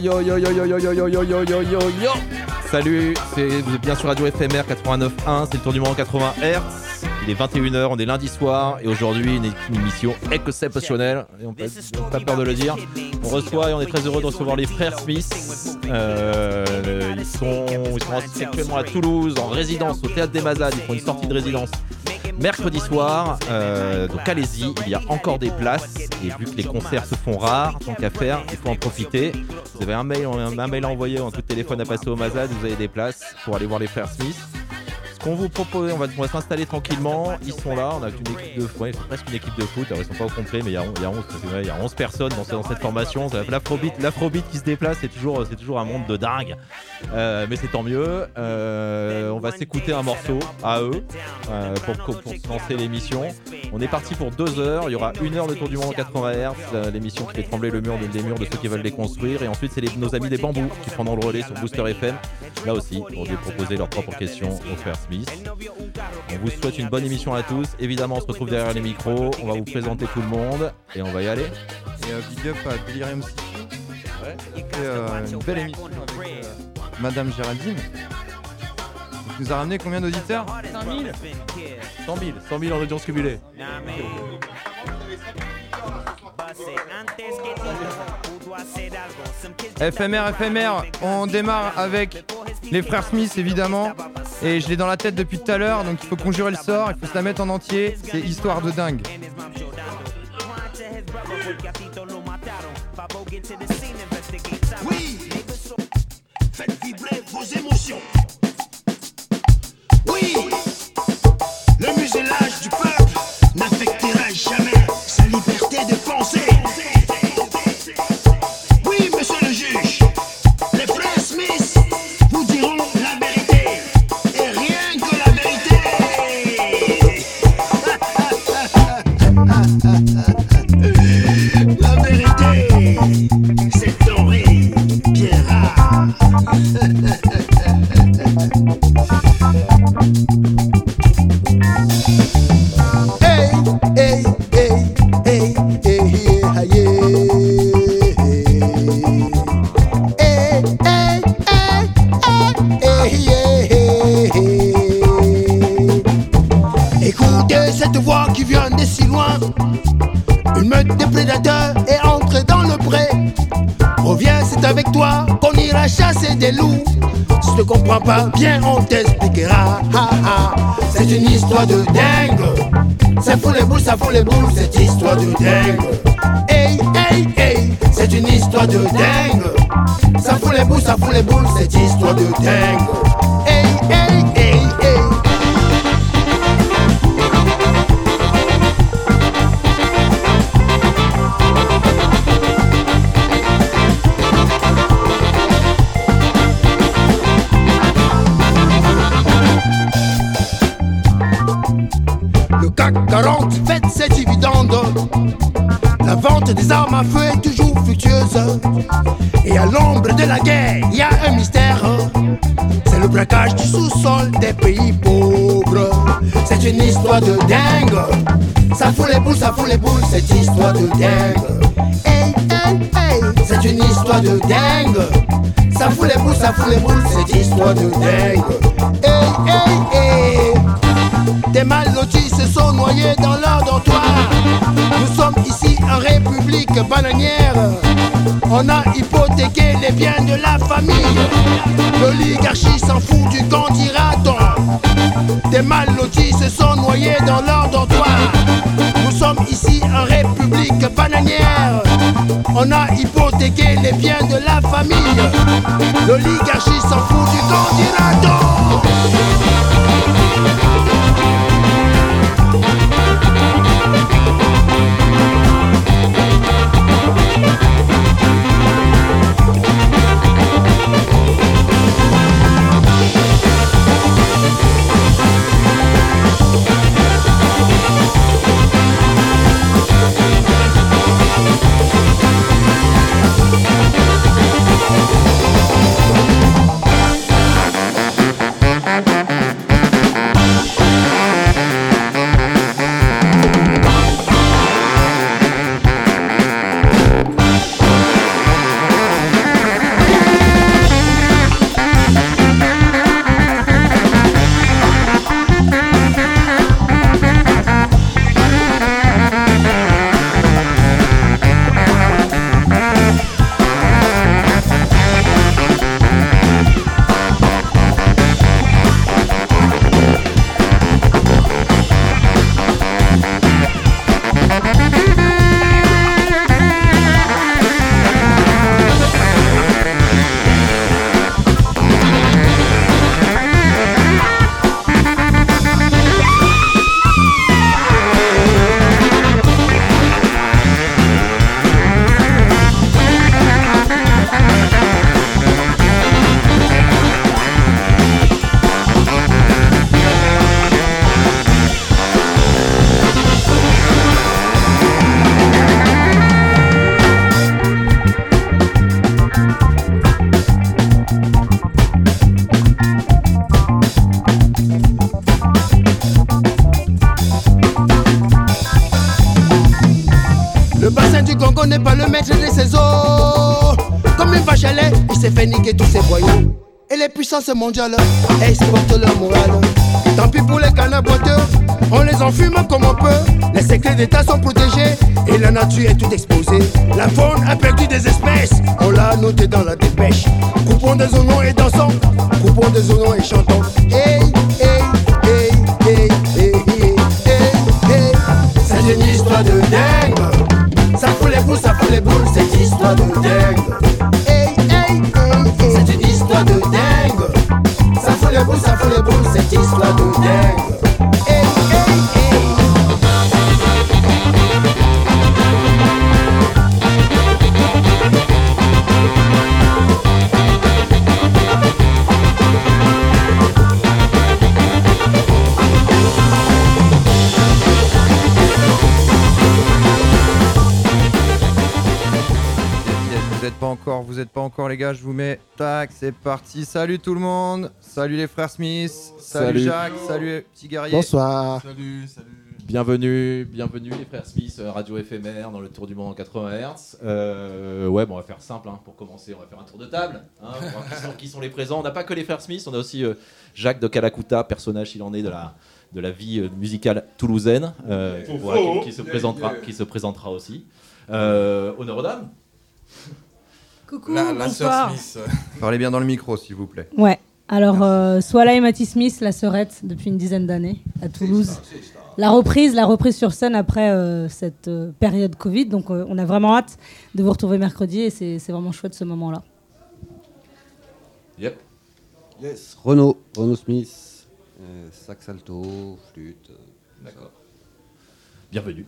Yo yo yo yo yo yo yo yo yo yo yo yo Salut, c'est vous êtes bien sur Radio FMR 89.1, c'est le tour du monde 80 Hz. Il est 21h, on est lundi soir et aujourd'hui une, émission exceptionnelle, et on peut pas peur de le dire. On reçoit et on est très heureux de recevoir les frères Smith. Euh, ils, sont, ils sont à Toulouse en résidence au théâtre des Mazades, ils font une sortie de résidence mercredi soir. Euh, donc allez-y, il y a encore des places. Et vu que les concerts se font rares, tant qu'à faire, il faut en profiter. Vous avez un mail, un, mail à envoyer, un téléphone à passer au Mazad, vous avez des places pour aller voir les frères Smith. Vous propose, on va, s'installer tranquillement. Ils sont là, on a une équipe de foot, presque une équipe de foot. Alors, ils sont pas au complet, mais il y a, il y a 11, il y a 11 personnes dans, cette formation. L'afrobeat, l'afrobeat qui se déplace, c'est toujours, un monde de dingue. Euh, mais c'est tant mieux. Euh, on va s'écouter un morceau à eux euh, pour, pour lancer l'émission. On est parti pour deux heures. Il y aura une heure de tour du monde en 80 Hz, l'émission qui fait trembler le mur de, des murs de ceux qui veulent les construire. Et ensuite, c'est nos amis des bambous qui prendront le relais sur Booster FM. Là aussi, pour proposer leurs propres questions aux frères Smith. On vous souhaite une bonne émission à tous. Évidemment, on se retrouve derrière les micros. On va vous présenter tout le monde et on va y aller. Et euh, big up à Delirium City. Ouais. Euh, une belle émission avec euh, Madame Géraldine. Tu nous a ramené combien d'auditeurs 100 000 100 000, 100 000 en audience cumulée. FMR, FMR, on démarre avec les frères Smith évidemment. Et je l'ai dans la tête depuis tout à l'heure, donc il faut conjurer le sort, il faut se la mettre en entier. C'est histoire de dingue. Oui, faites vibrer vos émotions. Oui, Thank you. Qu'on ira chasser des loups. Si tu ne comprends pas, bien on t'expliquera. C'est une histoire de dingue. Ça fout les boules, ça fout les boules, cette histoire de dingue. Hey, hey, hey, c'est une histoire de dingue. Ça fout les boules, ça fout les boules, cette histoire de dingue. Hey, hey, hey, Et à l'ombre de la guerre, il y a un mystère. C'est le braquage du sous-sol des pays pauvres. C'est une histoire de dingue. Ça fout les boules, ça fout les boules, cette histoire de dingue. Hey, hey, hey, c'est une histoire de dingue. Ça fout les boules, ça fout les boules, cette histoire de dingue. Hey, hey, hey. Des mal lotis se sont noyés dans dortoir. Nous sommes ici République bananière. On a hypothéqué les biens de la famille. L'oligarchie s'en fout du candidaton. Des mal lotis se sont noyés dans leur dortoir. Nous sommes ici en République bananière. On a hypothéqué les biens de la famille. L'oligarchie s'en fout du candidaton. Le mondiales exportent leur morale. Tant pis pour les canards boiteux, on les enfume comme on peut. Les secrets d'État sont protégés et la nature est toute exposée. La faune a perdu des espèces, on l'a noté dans la dépêche. Coupons des oignons et dansons, coupons des oignons et chantons. Hey, hey, hey, hey, hey, hey, hey, hey. C'est une histoire de dingue. Ça fout les boules, ça fout les boules, cette histoire de gars, je vous mets. Tac, c'est parti. Salut tout le monde. Salut les frères Smith. Salut, Salut. Jacques. Salut petit guerrier. Bonsoir. Salut, salut. Bienvenue, bienvenue les frères Smith, euh, radio éphémère dans le tour du monde en 80 Hz. Euh, ouais, bon, on va faire simple hein, pour commencer. On va faire un tour de table. hein, pour voir qui, sont, qui sont les présents. On n'a pas que les frères Smith, on a aussi euh, Jacques de Calacuta, personnage s'il en est de la, de la vie euh, musicale toulousaine, euh, voilà, qui, qui se présentera, qui se présentera aussi. Euh, honneur aux dames. Coucou, La, la sœur bonsoir. Smith. Parlez bien dans le micro s'il vous plaît. Ouais. Alors, euh, Swala et Matty Smith, la sœurette, depuis une dizaine d'années à Toulouse. La reprise, la reprise sur scène après euh, cette euh, période Covid. Donc, euh, on a vraiment hâte de vous retrouver mercredi et c'est vraiment chouette ce moment-là. Yep. Yes, Renaud, Renaud Smith, euh, sax alto, flûte. euh, D'accord. Bienvenue.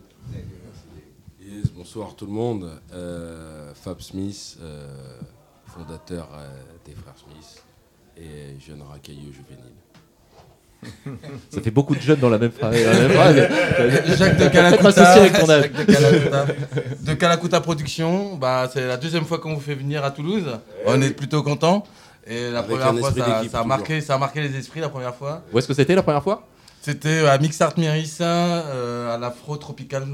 Yes, bonsoir tout le monde. Euh, Fab Smith, euh, fondateur euh, des Frères Smith et jeune racailleux juvénile. Ça fait beaucoup de jeunes dans la même phrase. Jacques de Calacuta. associé avec ton âge. Jacques de Calacuta. De Calacuta Production. Bah, c'est la deuxième fois qu'on vous fait venir à Toulouse. On est plutôt content. Et la Avec première fois, esprit ça, ça a marqué, ça a marqué les esprits la première fois. Où est-ce que c'était la première fois? C'était à Mixart Mérissa, euh, à l'Afro Tropical.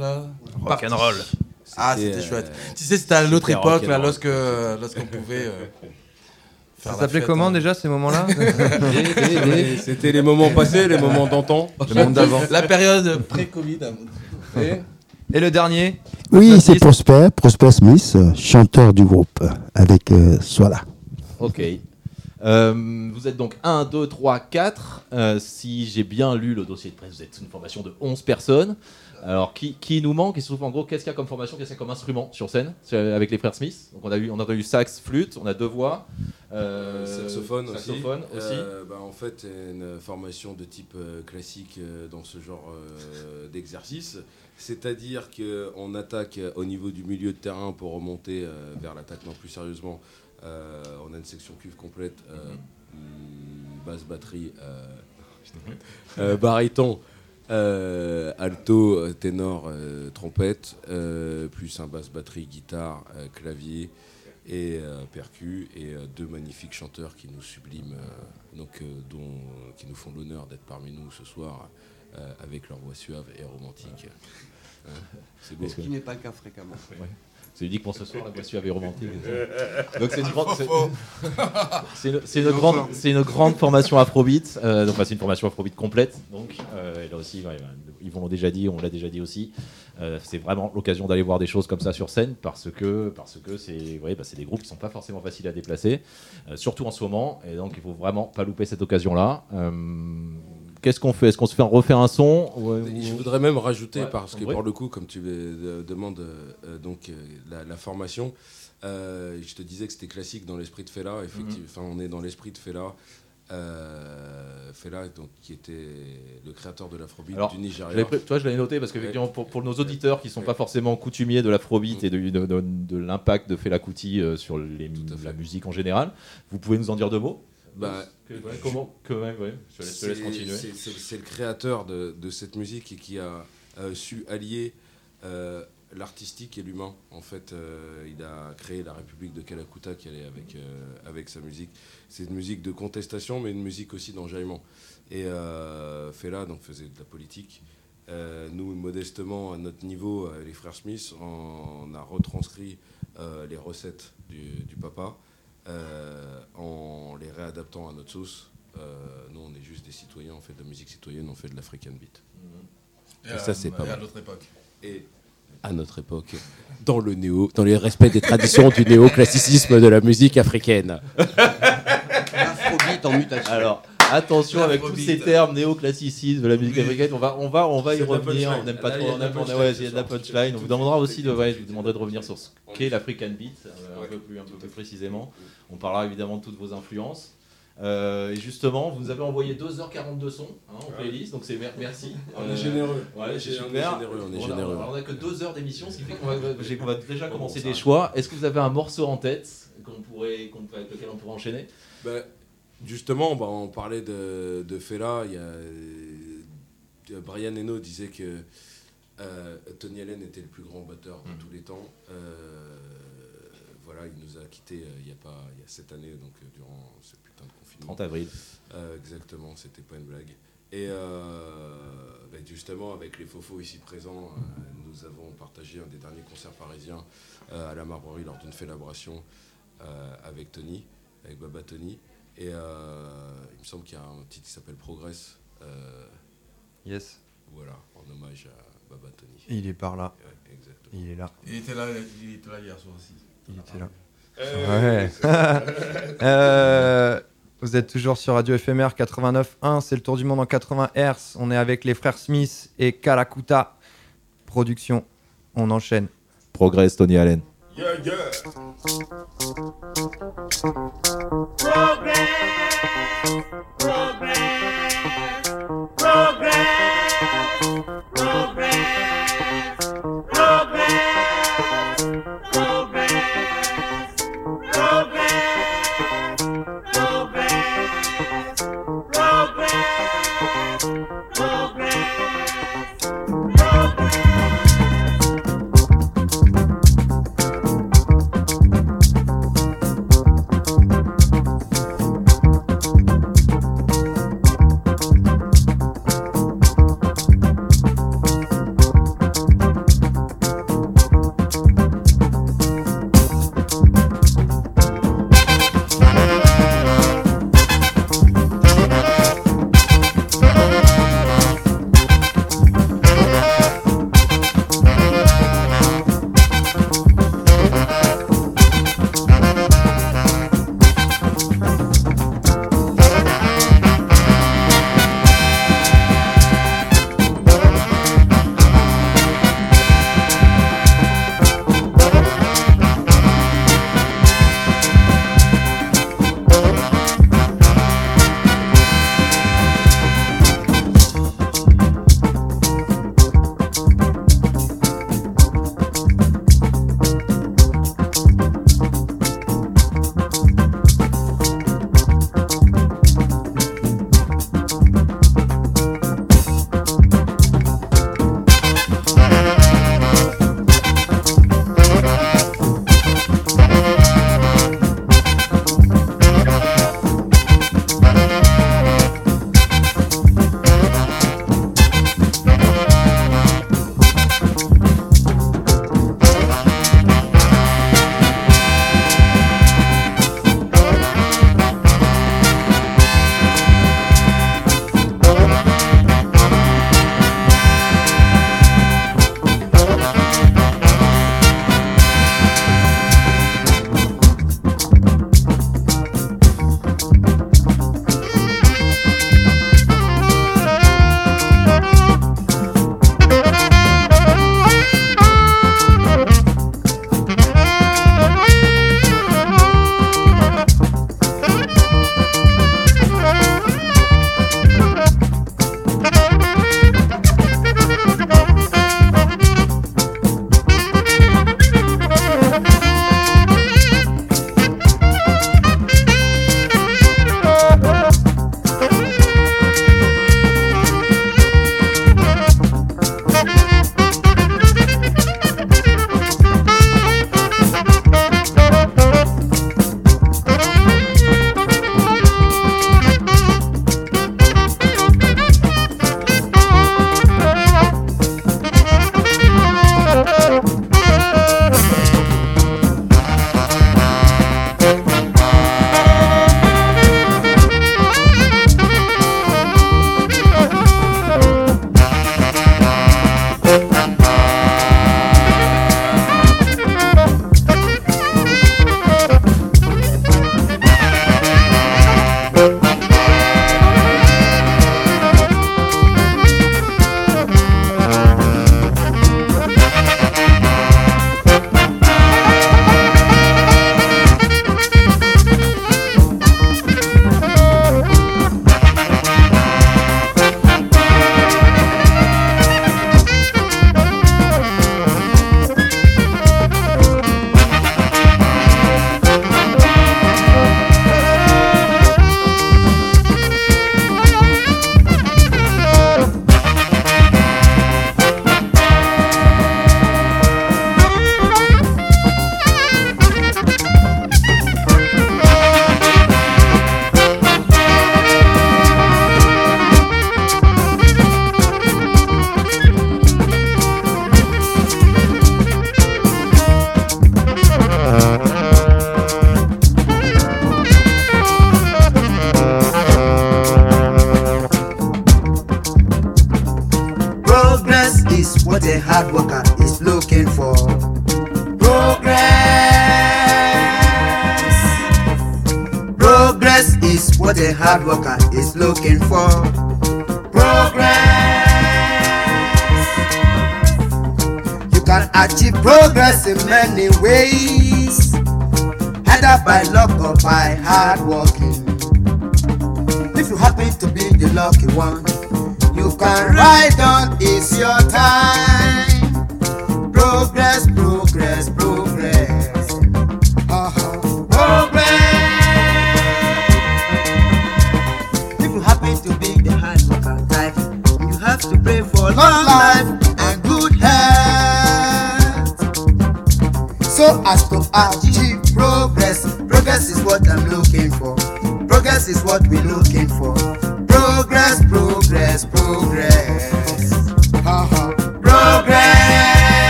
Rock'n'roll. Ah, C'était, c'était euh, chouette. Tu sais, c'était à l'autre époque, là, lorsque, lorsqu'on pouvait. euh, Ça s'appelait comment hein. déjà ces moments-là C'était les moments passés, les moments d'antan. Le monde d'avant. La période pré-Covid. Et Et le dernier Oui, Prosper c'est. Prosper, Prosper Smith, euh, chanteur du groupe, avec euh. Ok. Euh, vous êtes donc 1, 2, 3, 4. Euh, si j'ai bien lu le dossier de presse, vous êtes une formation de 11 personnes. Alors, qui, qui nous manque? Et surtout, en gros, qu'est-ce qu'il y a comme formation? Qu'est-ce qu'il y a comme instrument sur scène? C'est Avec les frères Smith. Donc, on a, eu, on a eu sax, flûte, on a deux voix. euh, saxophone, saxophone aussi. aussi. Euh, bah, en fait, une formation de type euh, classique euh, dans ce genre euh, d'exercice. C'est-à-dire qu'on attaque au niveau du milieu de terrain pour remonter euh, vers l'attaquement plus sérieusement. Euh, on a une section cuve complète, euh, hum, basse batterie, euh, euh, baryton, euh, alto, ténor, euh, trompette, euh, plus un basse batterie, guitare, euh, clavier et euh, percu et euh, deux magnifiques chanteurs qui nous subliment, euh, donc euh, dont, qui nous font l'honneur d'être parmi nous ce soir euh, avec leur voix suave et romantique. Hein, c'est beau. Ce qui n'est pas le cas fréquemment. C'est uniquement ce soir, la voix suave et romantique. Donc, c'est une, grande- c'est- une, c'est une grande, c'est une grande formation Afrobeat. Euh, donc, c'est une formation Afrobeat complète. Donc, euh, et là aussi, ouais, bah, ils vont l'ont déjà dit, on l'a déjà dit aussi. Euh, c'est vraiment l'occasion d'aller voir des choses comme ça sur scène parce que parce que c'est ouais, bah, c'est des groupes qui sont pas forcément faciles à déplacer, euh, surtout en ce moment. Et donc, il faut vraiment pas louper cette occasion-là. Euh, Qu'est-ce qu'on fait? Est-ce qu'on se fait refaire un son? Ou- Je voudrais même rajouter, Ouais, parce que pour le coup, comme tu euh, demandes euh, euh, donc, euh, la, la formation, euh, je te disais que c'était classique dans l'esprit de Fela. Effectivement, enfin, on est dans l'esprit de Fela. Euh, Fela, donc, qui était le créateur de l'afrobeat du Nigeria. toi, je l'avais noté parce qu'effectivement, pour, pour nos auditeurs qui sont pas forcément coutumiers de l'afrobeat et de, de- de- de l'impact de Fela Kuti euh, sur les, la musique en général, vous pouvez nous en dire deux mots? Bah, Que- ouais, Comment que, ouais, ouais, je te laisse, je te laisse C'est- continuer. c'est- le créateur de, de cette musique et qui a euh, su allier euh, l'artistique et l'humain. En fait, euh, il a créé la République de Calacuta qui allait avec, euh, avec sa musique. C'est une musique de contestation, mais une musique aussi d'enjaillement. Et Fela donc, faisait de la politique. Nous, modestement, à notre niveau, les frères Smith, on, a retranscrit les recettes du, du papa euh, en les réadaptant à notre sauce. Euh, nous, on est juste des citoyens, on fait de la musique citoyenne, on fait de l'African beat. Et, Et ça, à- c'est pas et à mal. notre époque. Et à notre époque, dans le néo, dans les respects des traditions du néoclassicisme de la musique africaine. Afrobeat en mutation. Alors, attention avec tous ces termes néoclassicisme de la musique africaine, on va, on va, on va y revenir. On n'aime pas trop, on de la punchline ouais, ce il y a de la soir. punchline. On vous demandera aussi de, je vous demanderai de revenir sur ce qu'est est- l'African Beat, euh, un peu plus, un peu plus précisément. On parlera évidemment de toutes vos influences. Euh, et justement, vous nous avez envoyé 2h40 de son hein, en playlist, donc c'est mer- merci. On Euh, est généreux. Ouais, c'est On est généreux, on est généreux. on a que deux heures d'émission, ce qui fait qu'on va, déjà commencer des choix. Est-ce que vous avez un morceau en tête qu'on pourrait, avec lequel on pourrait enchaîner? Bah, justement, bah, on parlait de, de Fela. Il y a, euh, Brian Eno disait que euh, Tony Allen était le plus grand batteur de Mhm. tous les temps. Euh, voilà, il nous a quittés euh, il y a pas il y a cette année, donc durant ce putain de confinement. 30 avril. Exactement, c'était pas une blague. Et bah, justement, avec les Fofos ici présents, nous avons partagé un des derniers concerts parisiens à la Marbrerie lors d'une collaboration euh, avec Tony, avec Baba Tony. Et euh, il me semble qu'il y a un titre qui s'appelle Progress. euh, Yes. voilà, en hommage à Baba Tony. Il est par là. Ouais, exactement. Il est là. Il était là, il était là hier soir aussi. Il était là. Euh, Ouais. Euh, vous êtes toujours sur Radio FMR 89.1, c'est le tour du monde en 80 Hz. On est avec les frères Smith et Kalakuta Production. On enchaîne. Progress, Tony Allen. Yeah, yeah. Progress,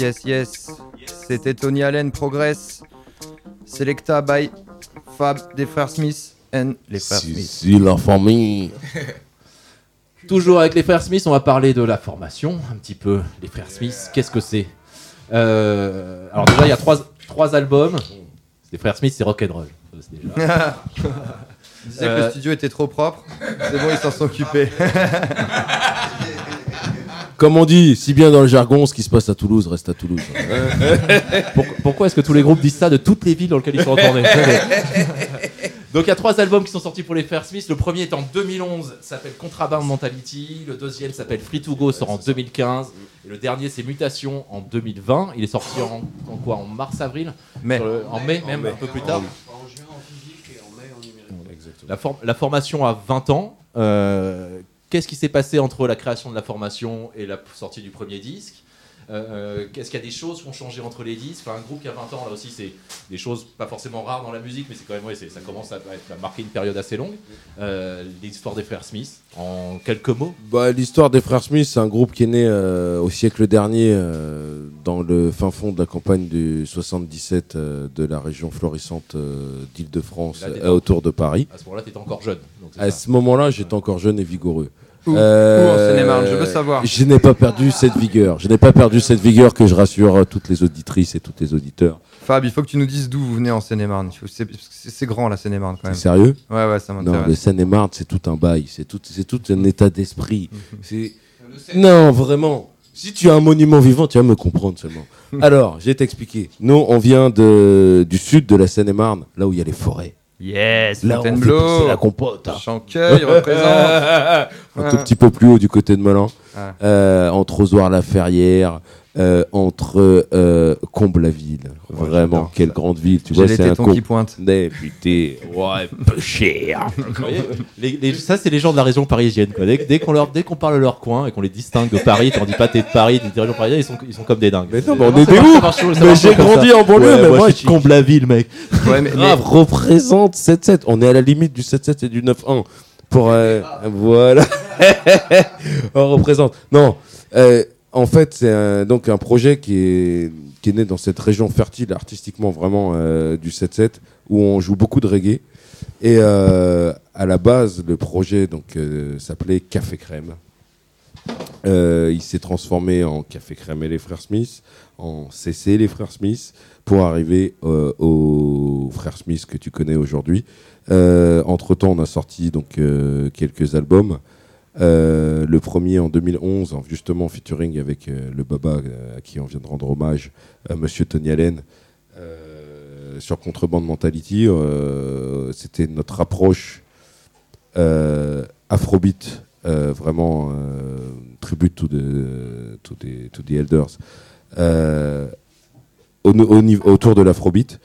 Yes, yes. C'était Tony Allen, Progress. Selecta by Fab des frères Smith and les frères Si, Smith. si, la famille. Toujours avec les frères Smith, on va parler de la formation un petit peu. Les frères Smith, qu'est-ce que c'est? Euh, Alors déjà, il y a trois, trois albums. Les frères Smith, c'est rock'n'roll. Déjà- Ils disaient que Euh, le studio était trop propre. C'est bon, ils s'en sont occupés. Comme on dit, si bien dans le jargon, ce qui se passe à Toulouse reste à Toulouse. Pour- pourquoi est-ce que tous les groupes disent ça de toutes les villes dans lesquelles ils sont retournés Donc il y a trois albums qui sont sortis pour les Frères Smith. Le premier est en 2011, s'appelle Contraband Mentality. Le deuxième s'appelle Free to Go, sort en 2015. Et le dernier c'est Mutation en 2020. Il est sorti en, en quoi En mars-avril Mais Sur le- En mai même, un peu plus tard. En juin en physique et en mai en numérique. Exactement. La, for- la formation a 20 ans. Euh, Qu'est-ce qui s'est passé entre la création de la formation et la sortie du premier disque Euh, euh, Qu'est-ce qu'il y a des choses qui ont changé entre les disques? Enfin, un groupe qui a 20 ans, là aussi, c'est des choses pas forcément rares dans la musique, mais c'est quand même, ouais, ça commence à, à marquer une période assez longue. Euh, L'histoire des frères Smith, en quelques mots? Bah, L'histoire des frères Smith, c'est un groupe qui est né euh, au siècle dernier dans le fin fond de la campagne du 77 euh, de la région florissante d'Île-de-France, autour de Paris. À ce moment-là, tu étais encore jeune. donc À ça. ce moment-là, j'étais encore jeune et vigoureux. Où, Euh, où en Seine-et-Marne? Je veux savoir. Je n'ai pas perdu cette vigueur. Je n'ai pas perdu cette vigueur que je rassure euh, toutes les auditrices et tous les auditeurs. Fab, il faut que tu nous dises d'où vous venez en Seine-et-Marne. C'est grand la Seine-et-Marne quand même. sérieux? Ouais, ouais, ça Non, le m'intéresse. Seine-et-Marne, c'est tout un bail. C'est tout, tout un état d'esprit. C'est non, vraiment. Si tu as un monument vivant, tu vas me comprendre seulement. Alors, je vais t'expliquer. Nous, on vient de, du sud de la Seine-et-Marne, là où il y a les forêts. Yes, Là, Fontainebleau. la compote. hein. Chancueil représente. un tout petit peu plus haut du côté de Melun, Ah. euh, entre Ozoir-la-Ferrière, euh, entre euh, Comble-la-Ville. Ouais, Vraiment, j'adore. quelle grande ville. Tu J'ai vois, les c'est un tétons con. qui pointent. Mais putain, ouais, peu cher. Vous voyez, les- les- ça, c'est les gens de la région parisienne. quoi. Dès, dès qu'on leur, dès qu'on parle de leur coin et qu'on les distingue de Paris, on dit pas t'es de Paris, t'es de région parisienne, ils sont, ils sont comme des dingues. Mais non, mais on Vraiment, est ça des marche- ouf. ça marche- ça Mais j'ai grandi ça. en banlieue, Ouais, mais moi, moi, je suis comble la ville, mec. Ouais, mais, mais- Grave, représente 7-7. On est à la limite du 7-7 et du 9-1. Pour, euh, voilà. On représente. Non, euh, en fait, c'est donc un projet qui est, qui né dans cette région fertile artistiquement vraiment euh, du 7-7 où on joue beaucoup de reggae. Et euh, à la base, le projet donc euh, s'appelait Café Crème. Il s'est transformé en Café Crème et les Frères Smith, en CC les Frères Smith, pour arriver aux Frères Smith que tu connais aujourd'hui. Entre temps, on a sorti donc quelques albums. Euh, le premier en 2011, en- justement en featuring avec euh, le Baba euh, à qui on vient de rendre hommage, Monsieur Tony Allen, sur Contrebande Mentality. C'était notre approche afrobeat, vraiment tribute to the, to elders, autour de l'afrobeat.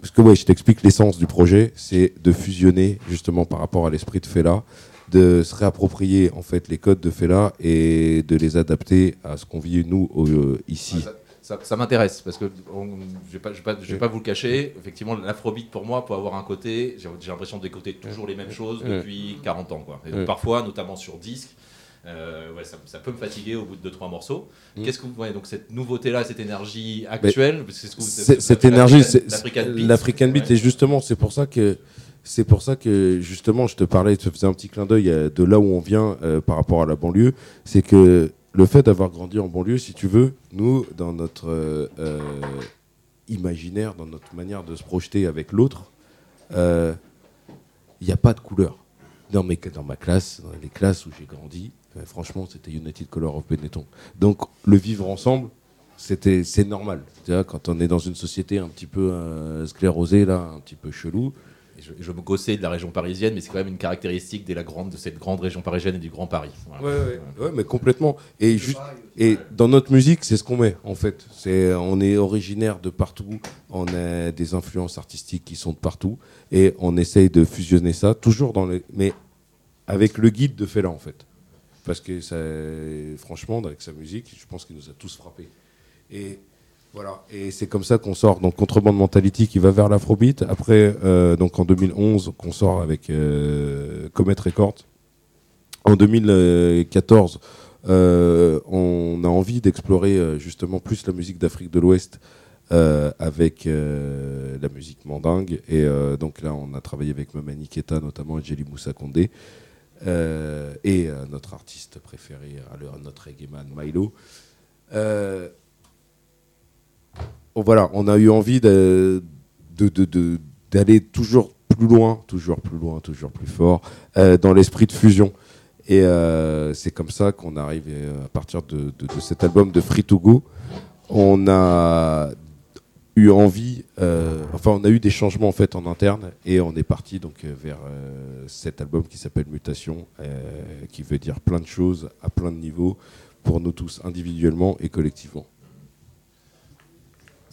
Parce que ouais, je t'explique l'essence du projet, c'est de fusionner justement par rapport à l'esprit de Fela, de se réapproprier en fait les codes de Fela et de les adapter à ce qu'on vit nous au- euh, ici. Ça, ça- ça m'intéresse parce que on- je vais pas, je vais pas, je vais pas vous le cacher. Effectivement, l'afrobeat pour moi, pour avoir un côté, j'ai l'impression d'écouter toujours les mêmes choses depuis 40 ans. Quoi. Et donc, Ouais. Parfois, notamment sur disque, euh, ouais, ça, ça peut me fatiguer au bout de 2-3 morceaux. Mm. Qu'est-ce que vous voyez donc cette nouveauté-là, cette énergie actuelle c'est ce que vous- cette énergie, l'African beat, Ouais. et justement, c'est pour ça que c'est pour ça que justement, je te parlais, je te faisais un petit clin d'œil euh, de là où on vient euh, par rapport à la banlieue, c'est que le fait d'avoir grandi en banlieue, si tu veux, nous, dans notre euh, imaginaire, dans notre manière de se projeter avec l'autre, il n'y a pas de couleur. Dans, mes, dans ma classe, dans les classes où j'ai grandi, franchement, c'était United Color of Benetton. Donc, le vivre ensemble, c'était c'est normal. Tu vois, quand on est dans une société un petit peu sclérosée, là, un petit peu chelou, Je, je me gossais de la région parisienne, mais c'est quand même une caractéristique de, la grande, de cette grande région parisienne et du Grand Paris. Voilà. Ouais, mais complètement. Et, juste, et dans notre musique, c'est ce qu'on met, en fait. C'est, on est originaire de partout, on a des influences artistiques qui sont de partout, et on essaye de fusionner ça, toujours dans les. Mais avec le guide de Fela, en fait. Parce que, ça, franchement, avec sa musique, je pense qu'il nous a tous frappés. Et. Voilà, et c'est comme ça qu'on sort. Donc, Contrebande Mentality qui va vers l'afrobeat. Après, euh, donc en 2011, qu'on sort avec euh, Comet Records. En 2014, euh, on a envie d'explorer justement plus la musique d'Afrique de l'Ouest avec la musique mandingue. Et donc là, on a travaillé avec Mamani Keta, notamment et Jelly Moussa Condé, euh, et notre artiste préféré, notre reggaeman Milo. Voilà, on a eu envie d'aller toujours plus loin, toujours plus loin, toujours plus fort, euh, dans l'esprit de fusion. Et euh, c'est comme ça qu'on arrive euh, à partir de, cet album de Free to Go. On a eu envie, enfin on a eu des changements en fait en interne et on est parti donc vers cet album qui s'appelle Mutation, qui veut dire plein de choses à plein de niveaux pour nous tous individuellement et collectivement.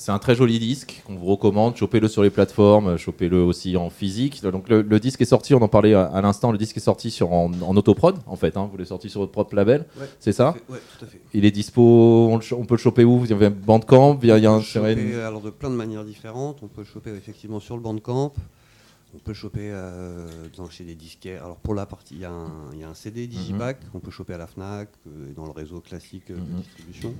C'est un très joli disque qu'on vous recommande. Chopez-le sur les plateformes, chopez-le aussi en physique. Donc le, le disque est sorti, on en parlait à, à l'instant. Le disque est sorti sur en, en autoprod en fait. hein. Vous l'avez sorti sur votre propre label, Ouais. c'est ça Ouais, tout à fait. Il est dispo. On, le cho- on peut le choper où? Il y a un Bandcamp. Il y a, On un choper, une- alors de plein de manières différentes. On peut le choper effectivement sur le Bandcamp. On peut le choper euh, dans, chez des disquaires. Alors pour la partie, il y, a un- y a un CD Digipack qu'on peut choper à la Fnac euh, et dans le réseau classique euh, de distribution.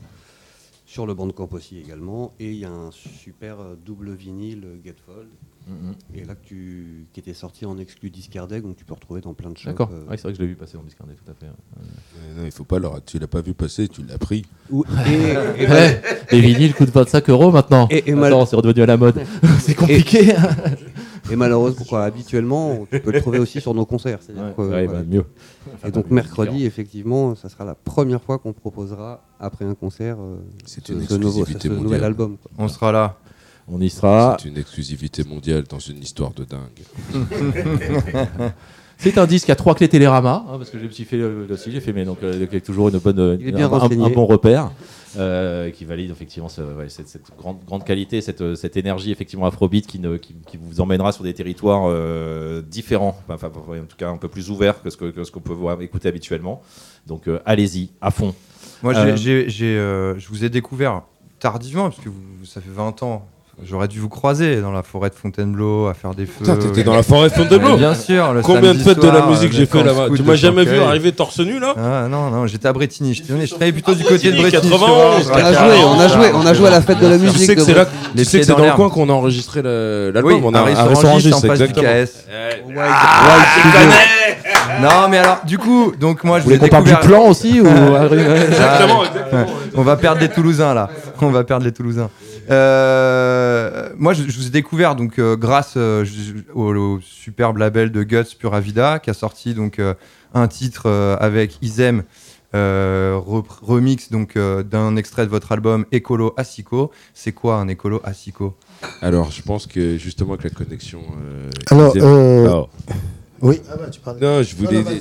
Sur le Bandcamp aussi également. Et il y a un super double vinyle Getfold. Mhm. Et là que tu, qui était sorti en exclu Discardec, donc tu peux retrouver dans plein de shops. D'accord. euh, Ouais, c'est vrai que je l'ai vu passer en discardé, tout à fait. Euh, non, il faut pas leur, tu l'as pas vu passer, tu l'as pris. ou- et- et- Ouais, les vinyles coûtent 25 euros maintenant. Et- et Attends, mal- c'est redevenu à la mode. c'est compliqué. Et malheureusement, quoi, habituellement, tu peux le trouver aussi sur nos concerts. Ouais, que, ouais, voilà. bah, mieux. Et donc mercredi, effectivement, ça sera la première fois qu'on proposera, après un concert, euh, C'est ce, une ce nouveau, ce nouvel album. quoi. On sera là. On y sera. C'est une exclusivité mondiale dans une histoire de dingue. C'est un disque à trois clés Télérama, hein, parce que je me suis fait le, le- aussi, j'ai fait, mais donc euh, toujours une bonne, un, un- renseigné. un bon repère, euh, qui valide effectivement ce- ouais, cette, cette grande, grande qualité, cette, euh, cette énergie effectivement afrobeat qui, ne, qui, qui vous emmènera sur des territoires euh, différents, enfin, en tout cas un peu plus ouverts que ce qu'on peut voir, écouter habituellement. Donc euh, allez-y, à fond. Moi, Euh, euh, je vous ai découvert tardivement, parce que vous- ça fait 20 ans. J'aurais dû vous croiser dans la forêt de Fontainebleau à faire des feux. Putain, t'étais dans la forêt de Fontainebleau Bien sûr. le Combien de fêtes de la musique j'ai fait là-bas Tu m'as jamais vu arriver torse nu là Ah non, non, j'étais à Bretigny. Je, travaillais plutôt du côté de Bretigny, Bretigny. 91, sur Orange, On a joué, on a joué, on a joué à la fête de la Tu musique. sais que c'est là, tu sais que c'est dans le coin qu'on a enregistré le- Oui, l'album. on a à à Ressorangis, Ressorangis, en face du exactement. KS. Wild- Ah. Non, mais alors, du coup, donc moi, je Vous vous ai voulez qu'on parle du plan aussi ou... Exactement. On va perdre les Toulousains là. On va perdre les Toulousains. Euh, moi, je, je vous ai découvert donc euh, grâce euh, au, au superbe label de Guts Pura Vida qui a sorti donc euh, un titre euh, avec Isem. euh, rep- remix donc euh, d'un extrait de votre album Écolo Asico. C'est quoi un écolo Asico? Alors, je pense que justement que la connexion. euh, Alors, euh, Alors, oui. Ah bah, tu parles. non, je voulais, Non, non.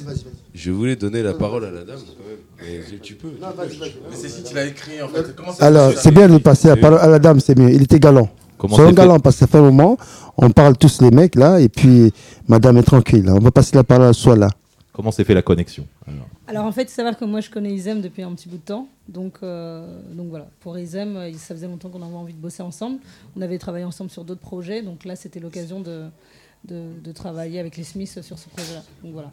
Je voulais donner la parole à la dame quand même. Mais tu peux. Non, vas-y, vas-y. Mais c'est si tu l'as écrit en fait. Comment ça Alors, c'est bien de passer la parole à la dame, c'est mieux. Il était galant. Comment Soyons galants parce que ça fait un moment, on parle tous les mecs là, et puis madame est tranquille. On va passer la parole à soi là. Comment s'est fait la connexion alors Alors en fait, il faut savoir que moi je connais Isem depuis un petit bout de temps. Donc, euh, donc voilà, pour Isem, euh, ça faisait longtemps qu'on avait envie de bosser ensemble. On avait travaillé ensemble sur d'autres projets. Donc là, c'était l'occasion de, de, de travailler avec les Smiths sur ce projet-là. Donc voilà.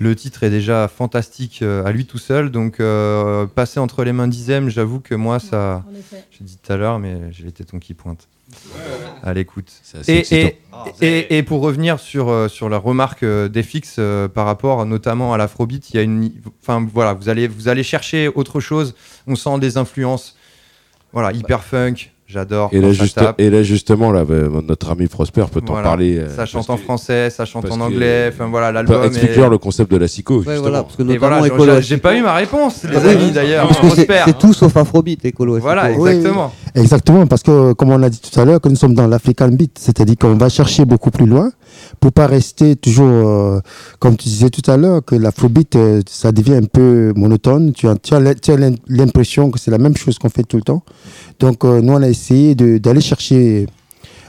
Le titre est déjà fantastique euh, à lui tout seul, donc euh, passer entre les mains d'Isem, j'avoue que moi ça, En effet. j'ai dit tout à l'heure, mais j'ai les tétons qui pointent. À l'écoute. Et, et, et, et pour revenir sur, euh, sur la remarque euh, d'FX euh, par rapport notamment à l'afrobeat, il y a une, enfin voilà, vous allez, vous allez chercher autre chose. On sent des influences, voilà, hyper funk. J'adore. Et là, juste- et là, justement, là, bah, notre ami Prosper peut t'en Voilà. parler. euh, Ça chante en que- français, ça chante en que- anglais. Enfin voilà, l'album. Explique-leur est- le concept de la psycho, Ouais, justement. voilà, parce que Et voilà, j'ai- pas eu ma réponse, les Ah oui, amis d'ailleurs. C'est tout sauf Afrobeat, Écolo. Voilà. Oui, exactement. Exactement, parce que comme on l'a dit tout à l'heure, que nous sommes dans l'African beat, c'est-à-dire qu'on va chercher beaucoup plus loin pour pas rester toujours, euh, comme tu disais tout à l'heure, que l'afrobeat, euh, ça devient un peu monotone. Tu as, tu l'impression que c'est la même chose qu'on fait tout le temps. Donc euh, nous, on a essayé d'aller chercher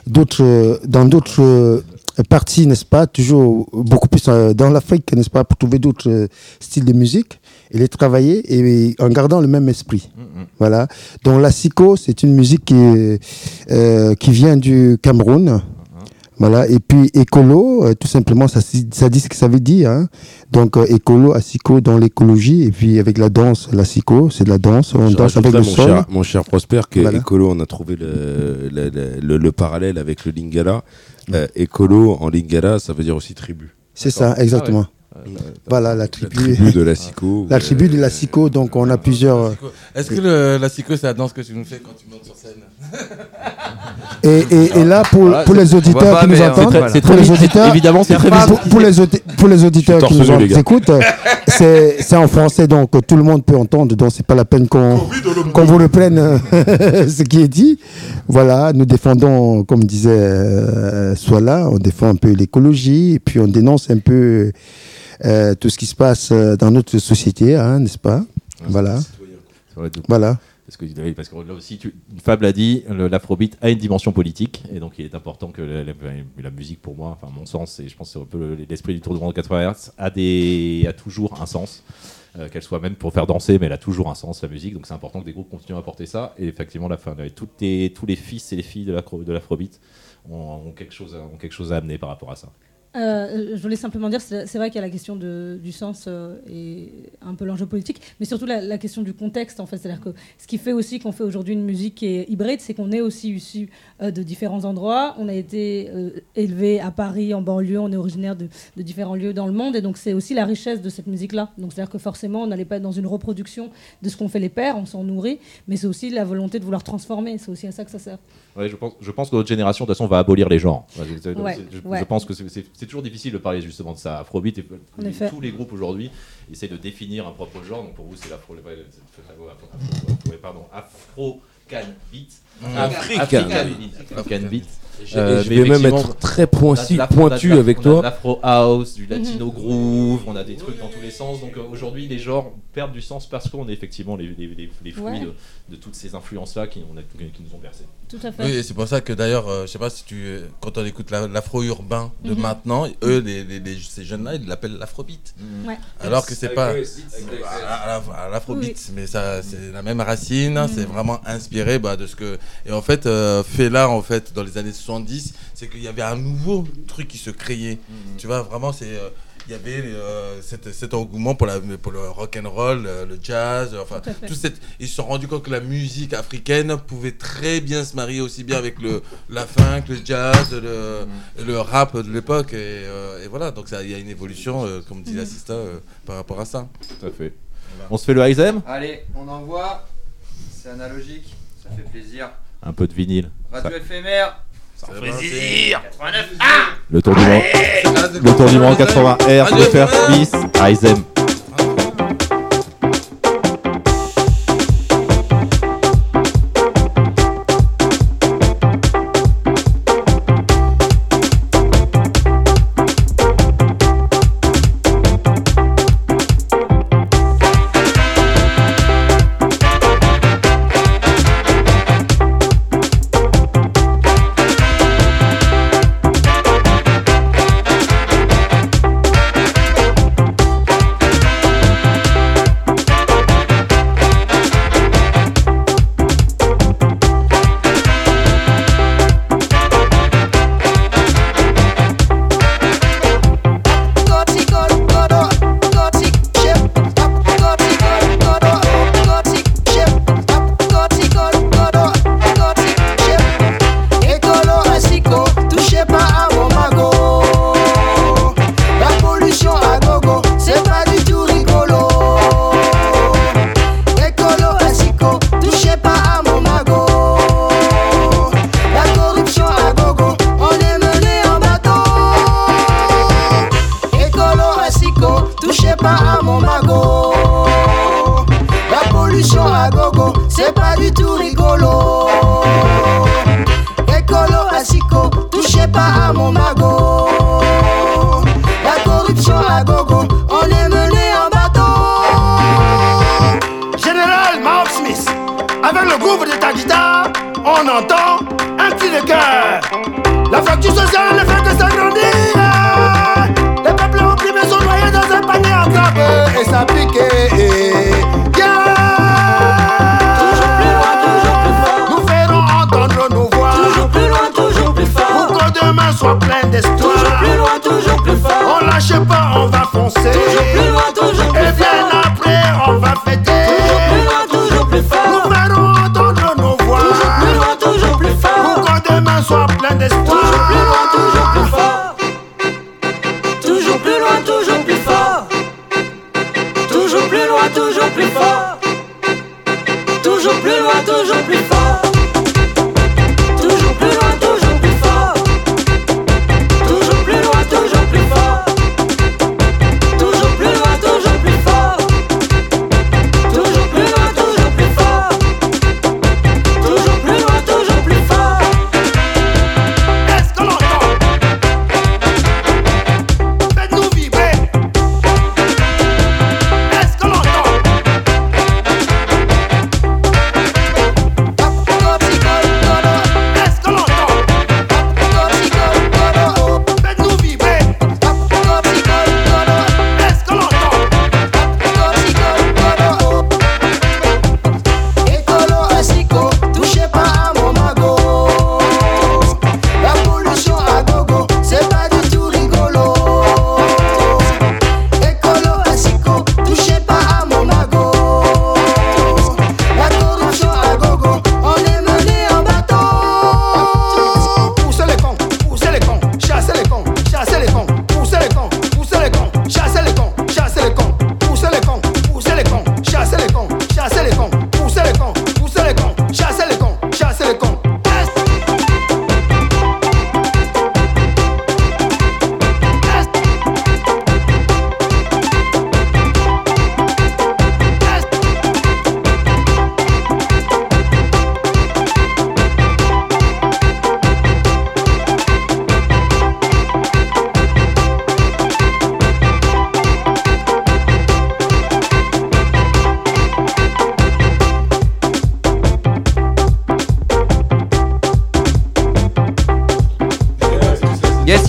d'autres, dans d'autres euh, parties, n'est-ce pas, toujours beaucoup plus dans l'Afrique, n'est-ce pas, pour trouver d'autres styles de musique et les travailler et en gardant le même esprit. Voilà. Donc la Siko, c'est une musique qui vient du Cameroun. Voilà. Et puis écolo, euh, tout simplement, ça, dit ce que ça veut dire. hein. Donc euh, écolo, asiko dans l'écologie. Et puis avec la danse, la c'est de la danse. On Je danse avec le mon sol. cher, mon cher Prosper, que Voilà. écolo, on a trouvé le, le, le- le- le parallèle avec le lingala. Euh, écolo en lingala, ça veut dire aussi tribu. C'est ça, exactement. Ah Voilà, la tribu. tribu de la Sico. La tribu de la Sico, donc on a plusieurs. Est-ce que le, la psycho, c'est la danse que tu nous fais quand tu montes sur scène? Et, et, et là, pour, Voilà, pour les auditeurs qui nous euh, entendent, pour les auditeurs, évidemment, c'est très pour, pour les, audi- pour les auditeurs qui nous écoutent, euh, c'est en français, donc tout le monde peut entendre, donc c'est pas la peine qu'on qu'on vous reprenne euh, ce qui est dit. Voilà, nous défendons, comme disait euh, Soala, on défend un peu l'écologie, et puis on dénonce un peu euh, tout ce qui se passe euh, dans notre société, hein, n'est-ce pas? Voilà, voilà. Parce que, parce que là aussi, tu, Fab l'a dit, l'afrobeat a une dimension politique, et donc il est important que la, la- la musique, pour moi, enfin mon sens, et je pense que c'est un peu le- l'esprit du Tour du Monde 80 Hz, a, a toujours un sens, euh, qu'elle soit même pour faire danser, mais elle a toujours un sens, la musique, donc c'est important que des groupes continuent à apporter ça, et effectivement, la fin, toutes les- tous les fils et les filles de l'afro- de l'afrobeat chose, à- ont quelque chose à amener par rapport à ça. Euh, je voulais simplement dire, c'est vrai qu'il y a la question de- du sens euh, et un peu l'enjeu politique, mais surtout la, la question du contexte en fait. C'est-à-dire que ce qui fait aussi qu'on fait aujourd'hui une musique qui est hybride, c'est qu'on est aussi issu euh, de différents endroits. On a été élevé à Paris, en banlieue, on est originaire de, de différents lieux dans le monde, et donc c'est aussi la richesse de cette musique-là. Donc c'est-à-dire que forcément, on n'allait pas être dans une reproduction de ce qu'ont fait les pères, on s'en nourrit, mais c'est aussi la volonté de vouloir transformer. C'est aussi à ça que ça sert. Ouais, je pense, je pense que notre génération, de toute façon, va abolir les genres. Ouais, Ouais, je pense que c'est- c'est toujours difficile de parler justement de ça. Afrobeat, et tous les groupes aujourd'hui essaient de définir un propre genre. Donc pour vous, c'est l'afro, pardon, afro can beat, Beat, African beat. Je, Euh, vais même être très pointu, pointu on a de avec l'afro- on a de toi. L'afro house, du latino groove, on a des trucs dans tous les sens. Donc euh, aujourd'hui, les genres perdent du sens parce qu'on est effectivement les, les, les- les fruits Ouais. de, de toutes ces influences-là qui, qui nous ont bercés. Tout à fait. Oui, et c'est pour ça que d'ailleurs, euh, je sais pas si tu, quand on écoute la- l'afro-urbain de Mhm. maintenant, eux, les, les- les- ces jeunes-là, ils l'appellent l'afrobeat. Ouais. Alors que c'est pas l'afrobeat, mais ça, c'est la même racine, c'est vraiment inspiré bah, de ce que. Et en fait, euh, Fela, en fait, dans les années 70, c'est qu'il y avait un nouveau truc qui se créait. Tu vois, vraiment, c'est. euh, il y avait euh, cet, cet engouement pour, la, pour le rock and roll, le, le jazz, enfin Tout tout cette, ils se sont rendus compte que la musique africaine pouvait très bien se marier aussi bien avec le la funk, le jazz, le, le rap de l'époque et, euh, et voilà donc il y a une évolution euh, comme dit euh, par rapport à ça. Tout à fait. On se fait le Heisem Allez, on envoie. C'est analogique, ça fait plaisir. Un peu de vinyle. Radio éphémère. Le tour du monde. Le tour du monde 80 R, le faire Smith, Heisem.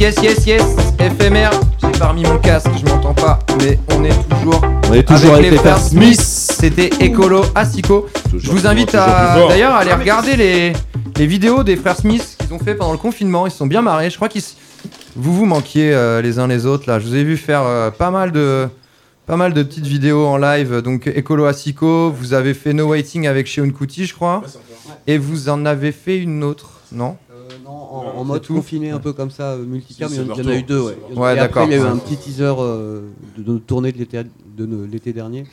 Yes, yes, yes, éphémère. J'ai pas remis mon casque, je m'entends pas, mais on est toujours. On est toujours avec, les frères Smith. C'était Écolo Asiko. Je vous invite à d'ailleurs à aller regarder les, les vidéos des frères Smith qu'ils ont fait pendant le confinement. Ils se sont bien marrés. Je crois qu'ils vous vous manquiez euh, les uns les autres là. Je vous ai vu faire euh, pas mal de pas mal de petites vidéos en live. Donc Écolo Asiko, vous avez fait No Waiting avec Sheon Kuti, je crois, et vous en avez fait une autre, non? En, en mode tout confiné un peu comme ça, euh, multicam, Si, il y en- a eu deux. Ouais, Ouais, d'accord. Il y a eu un petit teaser euh, de, de tournée de l'été de ne- l'été dernier.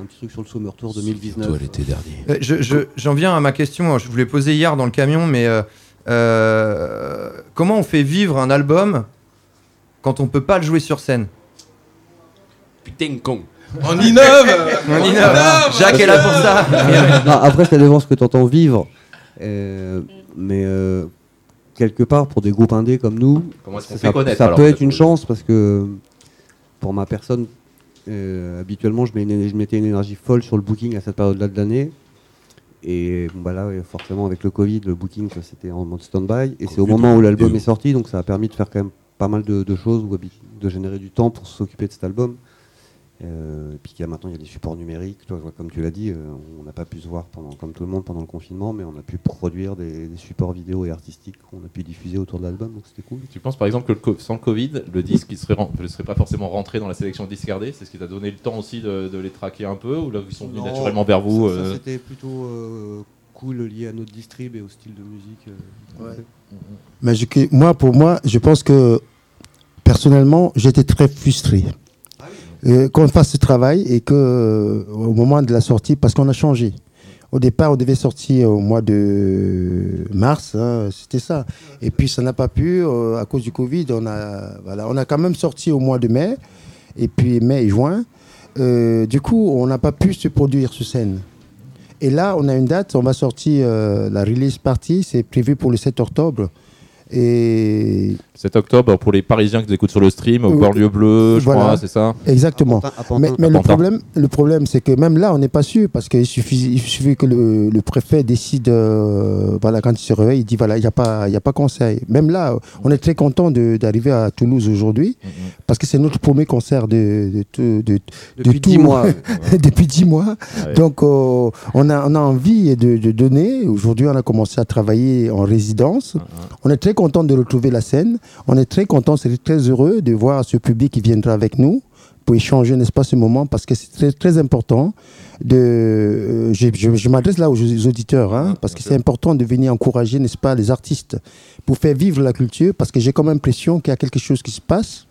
Un petit truc sur le Summer Tour 2019. Toi l'été dernier. Euh, je- je- J'en viens à ma question. Je vous l'ai posée hier dans le camion, mais euh, euh, comment on fait vivre un album quand on peut pas le jouer sur scène? Putain con. On innove On innove. Jacques est là pour ça. non, après, ça dépend ce que tu entends vivre. Euh, mais euh, quelque part, pour des groupes indés comme nous, Comment ça, fait connaître ça alors, peut être une chance parce que pour ma personne, euh, habituellement, je, mets une- je mettais une énergie folle sur le booking à cette période-là de l'année. Et bon, bah là, forcément, avec le Covid, le booking, c'était en mode stand-by. Et c'est au moment où l'album est sorti, donc ça a permis de faire quand même pas mal de, de choses, ou de générer du temps pour s'occuper de cet album. Euh, et puis qu'il y a maintenant, il y a des supports numériques. Toi, comme tu l'as dit, euh, on n'a pas pu se voir pendant, comme tout le monde pendant le confinement, mais on a pu produire des, des supports vidéo et artistiques qu'on a pu diffuser autour de l'album, donc c'était cool. Tu penses par exemple que le co- sans le Covid, le disque serait, ne serait pas forcément rentré dans la sélection discardée? C'est ce qui t'a donné le temps aussi de, de les traquer un peu Ou là ils sont venus Non, naturellement vers vous euh, c'était plutôt euh, cool lié à notre distrib et au style de musique. euh, Ouais. Mais je- moi, pour moi, je pense que personnellement, j'étais très frustré. Euh, qu'on fasse ce travail et que euh, au moment de la sortie, parce qu'on a changé. Au départ, on devait sortir au mois de mars, hein, c'était ça. Et puis ça n'a pas pu euh, à cause du Covid. On a, quand même sorti au mois de mai, et puis mai et juin. Du coup, on n'a pas pu se produire sur scène. Et là, on a une date, on va sortir la release party, c'est prévu pour le 7 octobre. Et 7 octobre pour les Parisiens qui écoutent sur le stream, au Oui. Banlieue Bleue, je Voilà. crois, c'est ça exactement. À Pantin- à Pantin. Mais, mais le problème, le problème, c'est que même là, on n'est pas sûr parce qu'il suffit, il suffit que le, le préfet décide, euh, voilà, quand il se réveille, il dit voilà, il n'y a pas, il y a pas conseil. Même là, on est très content de- d'arriver à Toulouse aujourd'hui Mhm. parce que c'est notre premier concert de, de, tout- de- Depuis tout. 10 mois. depuis 10 mois. Ouais. Donc, euh, on, a, on a envie de, de donner. Aujourd'hui, on a commencé à travailler en résidence. On est très content de retrouver la scène. On est très content, c'est très heureux de voir ce public qui viendra avec nous pour échanger, n'est-ce pas, ce moment, parce que c'est très, très important. De, euh, je je- je m'adresse là aux, aux auditeurs, hein, parce que c'est important de venir encourager, n'est-ce pas, les artistes pour faire vivre la culture, parce que j'ai comme l'impression qu'il y a quelque chose qui se passe.